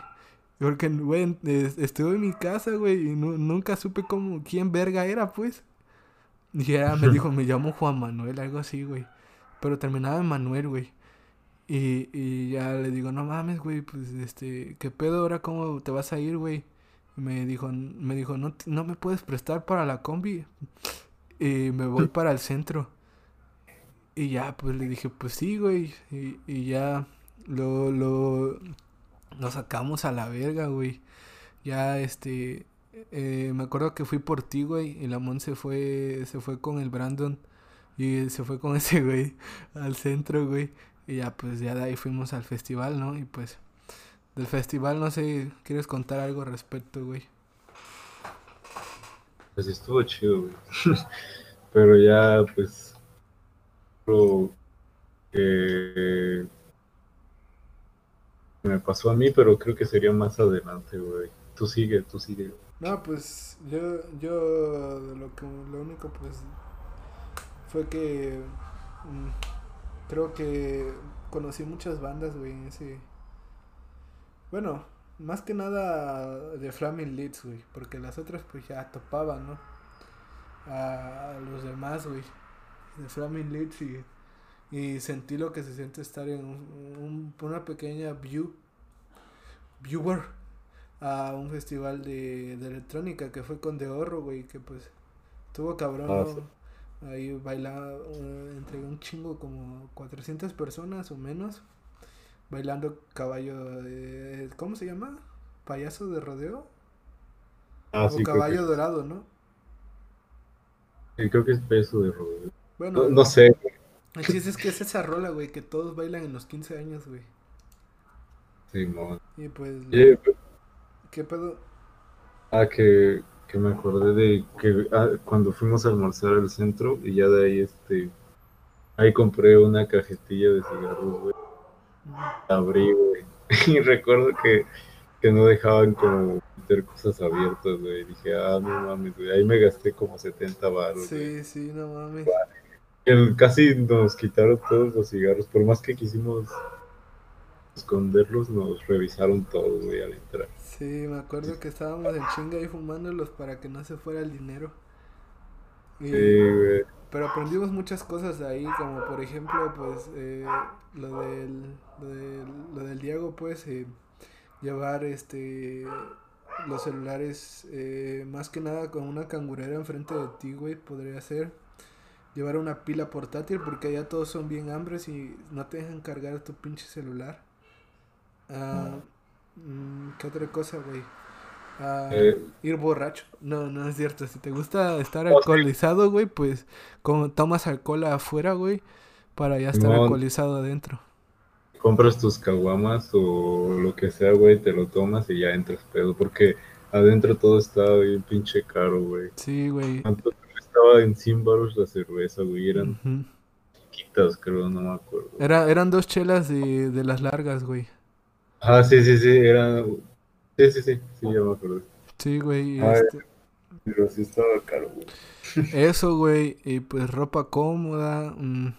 Speaker 3: Porque, güey, es- estuve en mi casa, güey, y nu- nunca supe cómo, quién verga era, pues. Y ya me dijo, me llamo Juan Manuel, algo así, güey. Pero terminaba en Manuel, güey. Y, y ya le digo, no mames, güey, pues, este, ¿qué pedo ahora? ¿Cómo te vas a ir, güey? Y me dijo, me dijo, no, no me puedes prestar para la combi. Y me voy para el centro. Y ya, pues le dije, pues sí, güey. Y, ya lo, lo, lo sacamos a la verga, güey. Ya, este, eh, me acuerdo que fui por ti, güey. Y la Mon se fue, se fue con el Brandon. Y se fue con ese güey al centro, güey. Y ya, pues ya de ahí fuimos al festival, ¿no? Y pues del festival, no sé, ¿quieres contar algo al respecto, güey?
Speaker 4: Pues estuvo chido, güey. Pero ya, pues. Que me pasó a mí, pero creo que sería más adelante, güey. Tú sigue, tú sigue.
Speaker 3: No, pues yo, yo lo que lo único pues fue que mm, creo que conocí muchas bandas, güey, bueno, más que nada de Flaming Lips, güey, porque las otras pues ya topaban, ¿no? A, a los demás, güey, de Flaming Lips y, y sentí lo que se siente estar en un- un- una pequeña view viewer a un festival de, de electrónica que fue con De Horro, güey, que pues estuvo cabrón,
Speaker 4: Ah.
Speaker 3: Ahí bailaba eh, entre un chingo como 400 personas o menos bailando caballo de ¿cómo se llama? payaso de rodeo
Speaker 4: Ah,
Speaker 3: o
Speaker 4: sí,
Speaker 3: caballo
Speaker 4: que,
Speaker 3: dorado, ¿no?
Speaker 4: sí, creo que es peso de rodeo.
Speaker 3: Bueno,
Speaker 4: No, no sé,
Speaker 3: el chiste es que es esa rola, güey, que todos bailan en los 15 años, güey.
Speaker 4: Simón.
Speaker 3: Y pues,
Speaker 4: Oye,
Speaker 3: ¿qué pedo?
Speaker 4: Ah, que, que me acordé de que ah, cuando fuimos a almorzar al centro y ya de ahí, este, ahí compré una cajetilla de cigarros, güey. La abrí, güey. Y recuerdo que, que no dejaban como meter cosas abiertas, güey. Dije, ah, no mames, güey. Ahí me gasté como 70 baros.
Speaker 3: Sí, sí, no mames.
Speaker 4: El- casi nos quitaron todos los cigarros. Por más que quisimos esconderlos, nos revisaron todos, güey, al entrar.
Speaker 3: Sí, me acuerdo que estábamos en chinga ahí fumándolos para que no se fuera el dinero. Y-
Speaker 4: Sí, güey.
Speaker 3: Pero aprendimos muchas cosas de ahí, como por ejemplo, pues, eh, lo, del, lo, del, lo del Diego, pues, eh, llevar este los celulares eh, más que nada con una cangurera enfrente de ti, güey, podría ser. Llevar una pila portátil porque allá todos son bien hambres y no te dejan cargar tu pinche celular. Ah, mm, ¿Qué otra cosa, güey?
Speaker 4: Eh.
Speaker 3: ir borracho. No, no es cierto. Si te gusta estar
Speaker 4: Oh,
Speaker 3: alcoholizado, güey, pues como tomas alcohol afuera, güey, para ya estar alcoholizado adentro.
Speaker 4: compras tus caguamas o lo que sea, güey, te lo tomas y ya entras pedo, porque adentro todo estaba bien pinche caro, güey.
Speaker 3: Sí, güey.
Speaker 4: ¿Cuánto estaba en 100 baros la cerveza, güey? Eran
Speaker 3: Ujú.
Speaker 4: quitas, creo, no me acuerdo.
Speaker 3: Era, eran dos chelas de, de las largas, güey.
Speaker 4: Ah, sí, sí, sí, eran... Sí, sí, sí, sí, ya me acuerdo.
Speaker 3: Sí, güey.
Speaker 4: Ah,
Speaker 3: este-
Speaker 4: Pero sí estaba caro, güey.
Speaker 3: Eso, güey, y pues ropa cómoda, mm,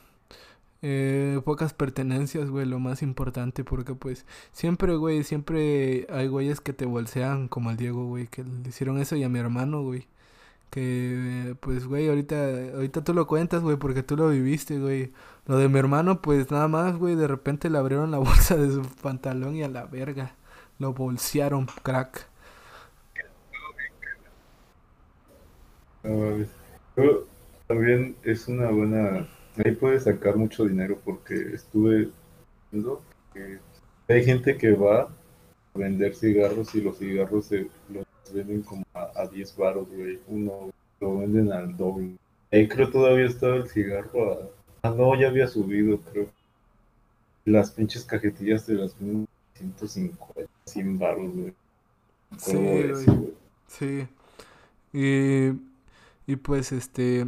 Speaker 3: eh, pocas pertenencias, güey, lo más importante, porque pues siempre, güey, siempre hay güeyes que te bolsean, como al Diego, güey, que le hicieron eso y a mi hermano, güey, que pues, güey, ahorita, ahorita tú lo cuentas, güey, porque tú lo viviste, güey. Lo de mi hermano, pues nada más, güey, de repente le abrieron la bolsa de su pantalón y a la verga, lo bolsearon, crack.
Speaker 4: Pero también es una buena. Ahí puedes sacar mucho dinero porque estuve viendo que hay gente que va a vender cigarros y los cigarros se los venden como a, a 10 baros, güey. Uno lo venden al doble. Ahí creo todavía estaba el cigarro a. Ah, no, ya había subido, creo. Las pinches cajetillas de las venden a 150, 100 baros, güey.
Speaker 3: Sí,
Speaker 4: eso, güey.
Speaker 3: Sí. Y, y pues este,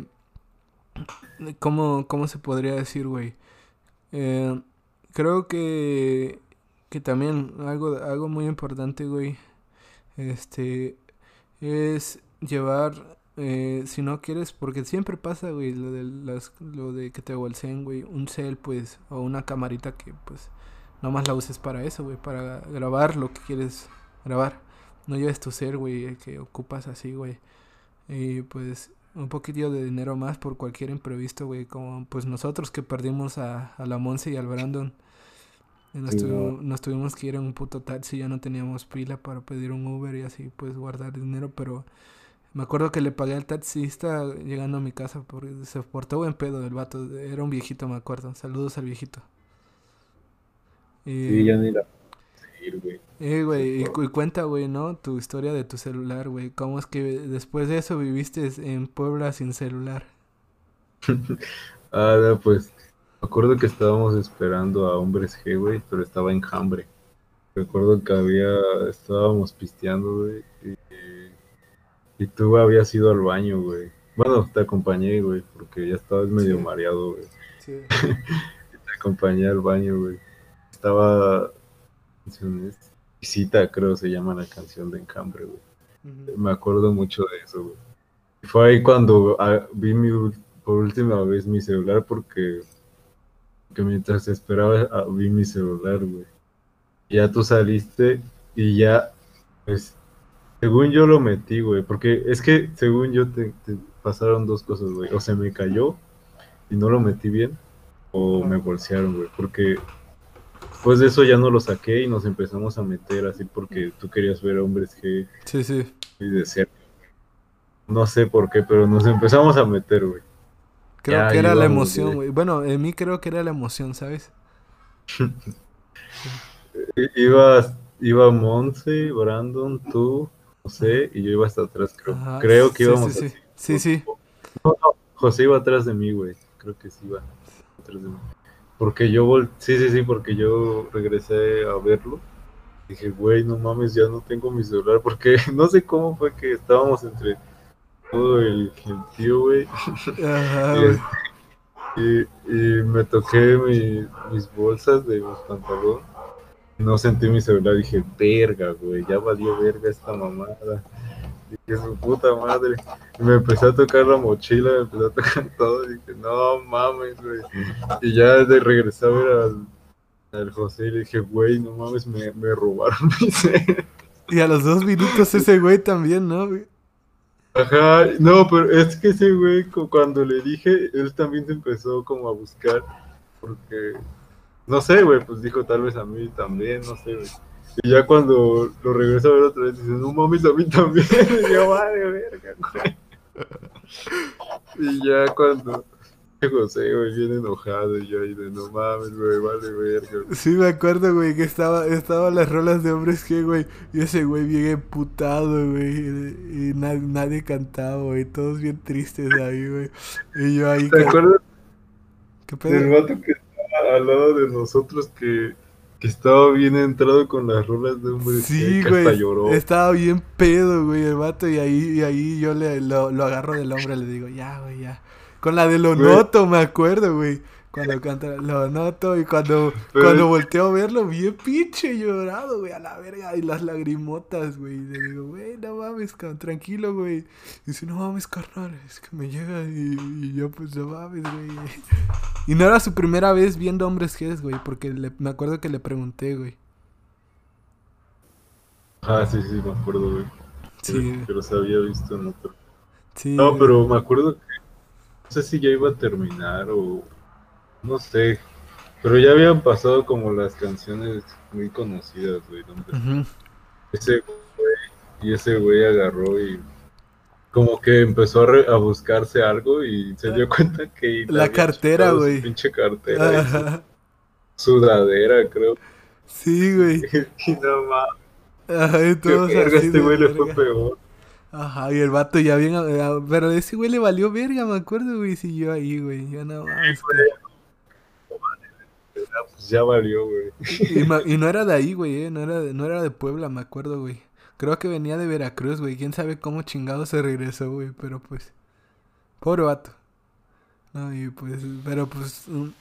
Speaker 3: ¿cómo, cómo se podría decir, güey? Eh, creo que, que también algo, algo muy importante, güey, este, es llevar, eh, si no quieres, porque siempre pasa, güey, lo de, las, lo de que te bolseen, güey, un cel, pues, o una camarita que, pues, nomás la uses para eso, güey, para grabar lo que quieres grabar. No lleves tu cel, güey, el que ocupas así, güey. Y pues un poquillo de dinero más por cualquier imprevisto, güey. Como pues nosotros que perdimos a, a la Monse y al Brandon. Y nos,
Speaker 4: Sí,
Speaker 3: tuvimos que ir en un puto taxi, ya no teníamos pila para pedir un Uber y así pues guardar dinero, pero me acuerdo que le pagué al taxista llegando a mi casa porque se portó buen pedo el vato, era un viejito me acuerdo, saludos al viejito. Y,
Speaker 4: Sí, ya ni la güey.
Speaker 3: eh, güey, y, cuenta, güey, ¿no? Tu historia de tu celular, güey. ¿Cómo es que después de eso viviste en Puebla sin celular?
Speaker 4: Ah, no, pues acuerdo que estábamos esperando a Hombres G, güey, pero estaba en Hambre. Recuerdo que había, estábamos pisteando, güey, y, y tú habías ido al baño, güey. Bueno, te acompañé, güey, porque ya estabas medio
Speaker 3: Sí.
Speaker 4: mareado, güey.
Speaker 3: Sí.
Speaker 4: Te acompañé al baño, güey. Estaba, Visita, creo se llama la canción de Enjambre, güey. Me acuerdo mucho de eso, güey. Y Fue ahí cuando ah, vi mi, por última vez mi celular porque, porque mientras esperaba vi mi celular, güey. Ya tú saliste y ya, pues, según yo lo metí, güey. Porque es que según yo te, te pasaron dos cosas, güey. O se me cayó y no lo metí bien, o me bolsearon, güey. Porque después de eso ya no lo saqué y nos empezamos a meter así porque tú querías ver a hombres que
Speaker 3: Sí, sí.
Speaker 4: y decía, no sé por qué, pero nos empezamos a meter, güey.
Speaker 3: Creo
Speaker 4: Ya
Speaker 3: que era la emoción,
Speaker 4: güey.
Speaker 3: güey. Bueno, en mí creo que era la emoción, ¿sabes?
Speaker 4: I- Iba, iba Monse, Brandon, tú, José, y yo iba hasta atrás, creo.
Speaker 3: Ajá,
Speaker 4: creo que
Speaker 3: sí,
Speaker 4: íbamos
Speaker 3: sí, sí.
Speaker 4: así.
Speaker 3: Sí, sí.
Speaker 4: No, no, José iba atrás de mí, güey. Creo que sí iba atrás de mí. Porque yo vol sí, sí, sí, porque yo regresé a verlo. Dije, güey, no mames, ya no tengo mi celular. Porque no sé cómo fue que estábamos entre todo el gentío, güey.
Speaker 3: Ajá,
Speaker 4: Y,
Speaker 3: güey.
Speaker 4: y, y me toqué mi- mis bolsas de mis pantalones. No sentí mi celular. Dije, verga, güey, ya valió verga esta mamada. Dije, su puta madre. Y me empecé a tocar la mochila, me empecé a tocar todo. Dije, no mames, güey. Y ya de regresé a ver al, al José y le dije, güey, no mames, me, me robaron mi celular.
Speaker 3: Y a los dos minutos ese güey también, ¿no? güey?
Speaker 4: Ajá, no, pero es que ese güey, cu- cuando le dije, él también se empezó como a buscar, porque, no sé, güey, pues dijo tal vez a mí también, no sé, güey. Y ya cuando lo regreso a ver otra vez, dice, no mames, a mí también, y yo, verga, güey. Y ya cuando, José, güey, bien enojado. Y yo ahí de no mames, güey, vale, verga. güey".
Speaker 3: Sí, me acuerdo, güey, que estaba, estaban las rolas de hombres que, güey, y ese güey bien emputado, güey, y, y na- nadie cantaba, güey, todos bien tristes ahí, güey. Y yo ahí,
Speaker 4: ¿Te acuerdas
Speaker 3: ¿qué pedo?
Speaker 4: vato que estaba al lado de nosotros que, que estaba bien entrado con las rolas de hombres
Speaker 3: Sí,
Speaker 4: que hasta
Speaker 3: güey,
Speaker 4: lloró?
Speaker 3: estaba bien pedo, güey, el vato, y ahí, y ahí yo le, lo, lo agarro del hombro y le digo, ya, güey, ya. Con la de lo
Speaker 4: Güey.
Speaker 3: noto, me acuerdo, güey. Cuando canta lo noto y cuando, cuando volteo a verlo, bien pinche llorado, güey, a la verga. Y las lagrimotas, güey. Y le digo, güey, no mames, cabrón, tranquilo, güey. Y dice, no mames, carnal, es que me llega y, y yo, pues, no mames, güey. Y no era su primera vez viendo Hombres G, güey, porque le- me acuerdo que le pregunté, güey.
Speaker 4: Ah, sí, sí, me acuerdo, güey.
Speaker 3: Sí.
Speaker 4: Que los había visto en otro.
Speaker 3: Sí,
Speaker 4: No, pero me acuerdo que no sé si ya iba a terminar o no sé, pero ya habían pasado como las canciones muy conocidas, güey, donde ese güey y ese güey agarró y como que empezó a, re- a buscarse algo y se dio cuenta que
Speaker 3: La cartera, güey.
Speaker 4: pinche cartera,
Speaker 3: Ajá.
Speaker 4: sudadera, creo.
Speaker 3: Sí, güey.
Speaker 4: y no mames,
Speaker 3: Ajá, y
Speaker 4: qué
Speaker 3: todos
Speaker 4: verga, este güey le fue peor.
Speaker 3: Ajá, y el vato ya bien. eh, Pero ese güey le valió verga, me acuerdo, güey. Si yo ahí, güey. Ya no mames.
Speaker 4: Ah, Pues ya valió, güey.
Speaker 3: Y, y no era de ahí, güey, eh. No era, de, no era de Puebla, me acuerdo, güey. Creo que venía de Veracruz, güey. Quién sabe cómo chingado se regresó, güey. Pero pues. Pobre vato. No, y pues. Pero pues. un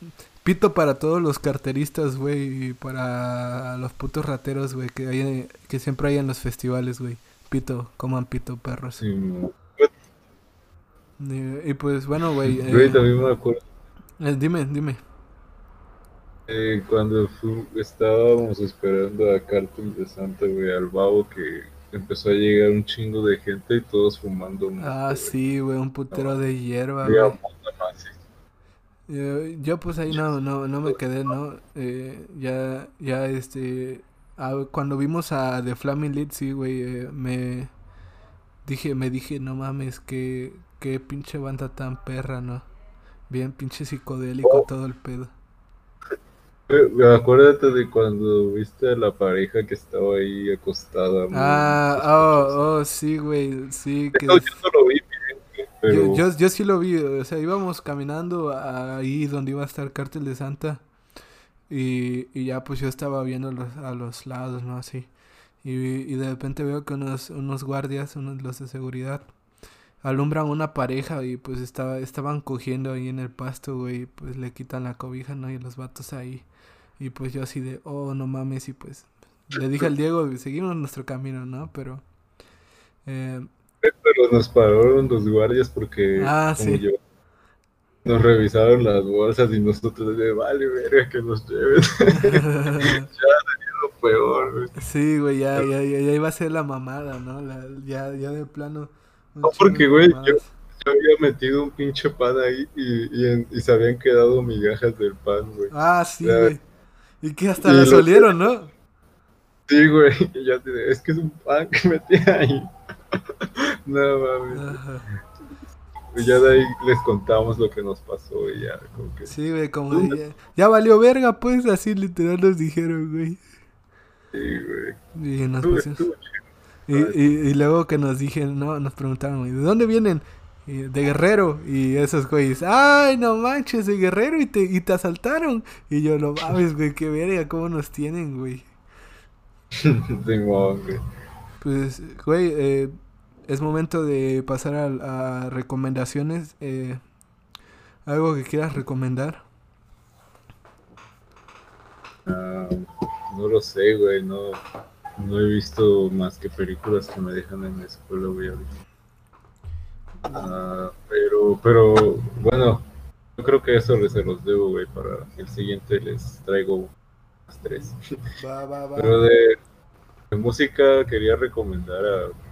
Speaker 3: pito para todos los carteristas, güey. Y para los putos rateros, güey. Que, hay- que siempre hay en los festivales, güey. Pito, coman pito, perros.
Speaker 4: Sí.
Speaker 3: Y, y pues bueno, güey. eh,
Speaker 4: Güey, también me acuerdo.
Speaker 3: eh, dime, dime.
Speaker 4: Eh, cuando fu- estábamos esperando a Cartel de Santa, güey, al babo que empezó a llegar un chingo de gente y todos fumando.
Speaker 3: Ah, sí, güey, un putero de hierba, güey.
Speaker 4: más, sí.
Speaker 3: Yo, yo, pues ahí no, no, no me quedé, ¿no? Eh, ya, ya, este, ah, cuando vimos a The Flaming Lead, sí, güey, eh, me dije, me dije, no mames, que, qué pinche banda tan perra, ¿no? Bien pinche psicodélico
Speaker 4: Oh.
Speaker 3: todo el pedo.
Speaker 4: Eh, Acuérdate de cuando viste a la pareja que estaba ahí acostada.
Speaker 3: Ah, oh, oh, sí, güey, sí, que...
Speaker 4: No, yo no lo vi bien, pero
Speaker 3: Yo, yo, yo sí lo vi, o sea, íbamos caminando ahí donde iba a estar Cártel de Santa y, y ya pues yo estaba viendo los, a los lados, ¿no? Así. Y, y de repente veo que unos, unos guardias, unos los de seguridad, alumbran una pareja y pues estaba, estaban cogiendo ahí en el pasto, güey, y, pues le quitan la cobija, ¿no? Y los vatos ahí. Y pues yo así de, oh, no mames, y pues le dije al Diego, seguimos nuestro camino, ¿no? Pero... Eh,
Speaker 4: pero nos pararon los guardias porque
Speaker 3: Ah, sí.
Speaker 4: yo nos revisaron las bolsas y nosotros de vale verga que nos lleven lo peor güey.
Speaker 3: Sí, güey, ya, ya, ya, ya iba a ser la mamada, ¿no? La- ya, ya de plano.
Speaker 4: No, porque, güey,
Speaker 3: mamadas.
Speaker 4: yo había metido un pinche pan ahí y, y, en- y se habían quedado migajas del pan güey
Speaker 3: Ah, sí,
Speaker 4: Ya.
Speaker 3: güey. Y que hasta
Speaker 4: Y
Speaker 3: las
Speaker 4: lo-
Speaker 3: olieron, ¿no?
Speaker 4: sí güey y yo es que es un pan que metí ahí no mames
Speaker 3: Ajá.
Speaker 4: Ya de ahí les contamos lo que nos pasó y ya como que
Speaker 3: Sí, güey, como ya, ya valió verga, pues, así literal nos dijeron, güey.
Speaker 4: sí güey
Speaker 3: Y nos
Speaker 4: estuvo
Speaker 3: Y, y, y luego que nos dijeron, no, nos preguntaron, güey, ¿de dónde vienen? Y, de Guerrero. Y esos güeyes, ay, no manches, de Guerrero y te, y te asaltaron. Y yo, no mames, güey, qué verga, cómo nos tienen, güey.
Speaker 4: Simón, güey.
Speaker 3: Pues, güey, eh, es momento de pasar a, a recomendaciones. eh, ¿Algo que quieras recomendar?
Speaker 4: Ah, no lo sé, güey, no, no he visto más que películas que me dejan en la escuela, güey. Ah, pero, pero, bueno, yo creo que eso les se los debo, güey, para el siguiente les traigo las tres.
Speaker 3: Va, va, va.
Speaker 4: Pero de, de música quería recomendar a...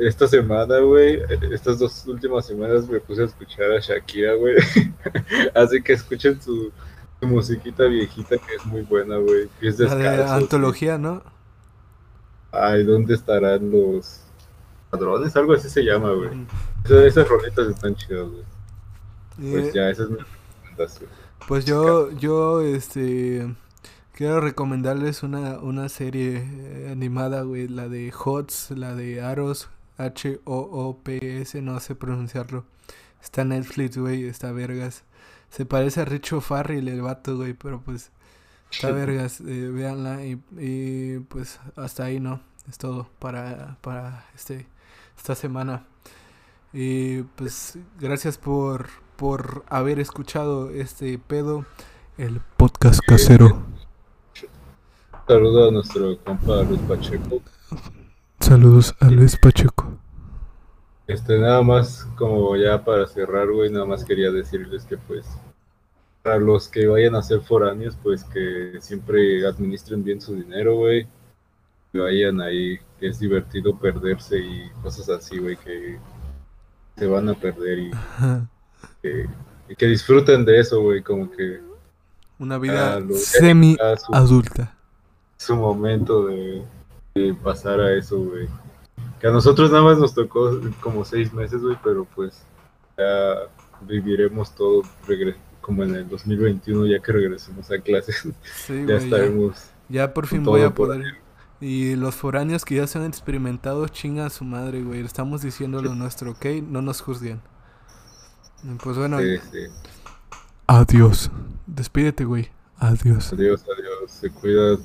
Speaker 4: Esta semana, güey, estas dos últimas semanas me puse a escuchar a Shakira, güey. Así que escuchen su, su musiquita viejita que es muy buena, güey. Pies
Speaker 3: La de antología, ¿no?
Speaker 4: Ay, ¿dónde estarán los ladrones? Algo así se llama, güey. Esas, esas rolitas están chidas, güey. Pues
Speaker 3: Eh,
Speaker 4: ya, esa es mi recomendación.
Speaker 3: Pues yo, yo, este, quiero recomendarles una, una serie eh, animada, güey, la de HOTS, la de Aros, H-O-O-P-S, no sé pronunciarlo. Está Netflix, güey, está vergas. Se parece a Richo Farrell, el vato, güey, pero pues está vergas, eh, véanla y, y pues hasta ahí, ¿no? Es todo para, para este, esta semana. Y pues gracias por, por haber escuchado este pedo, el podcast casero.
Speaker 4: Saludo a nuestro compa Luis Pacheco.
Speaker 3: Saludos a Luis Pacheco.
Speaker 4: Este, nada más, como ya para cerrar, güey, nada más quería decirles que, pues, para los que vayan a ser foráneos, pues que siempre administren bien su dinero, güey. Que vayan ahí, que es divertido perderse y cosas así, güey, que se van a perder y que, y que disfruten de eso, güey, como que
Speaker 3: Una vida
Speaker 4: Ah, lo-
Speaker 3: semi
Speaker 4: a su,
Speaker 3: adulta.
Speaker 4: su momento de, de pasar a eso, güey. Que a nosotros nada más nos tocó como seis meses, güey, pero pues ya viviremos todo como en el 2021, ya que regresemos a clases.
Speaker 3: Sí,
Speaker 4: ya estaremos.
Speaker 3: ya por fin voy a
Speaker 4: por
Speaker 3: poder. Y los foráneos que ya se han experimentado, chinga a su madre, güey. Estamos diciendo lo nuestro, ¿ok? No nos juzguen. Pues bueno,
Speaker 4: Sí, sí.
Speaker 3: adiós. Despídete, güey. Adiós.
Speaker 4: Adiós, adiós. Se cuida.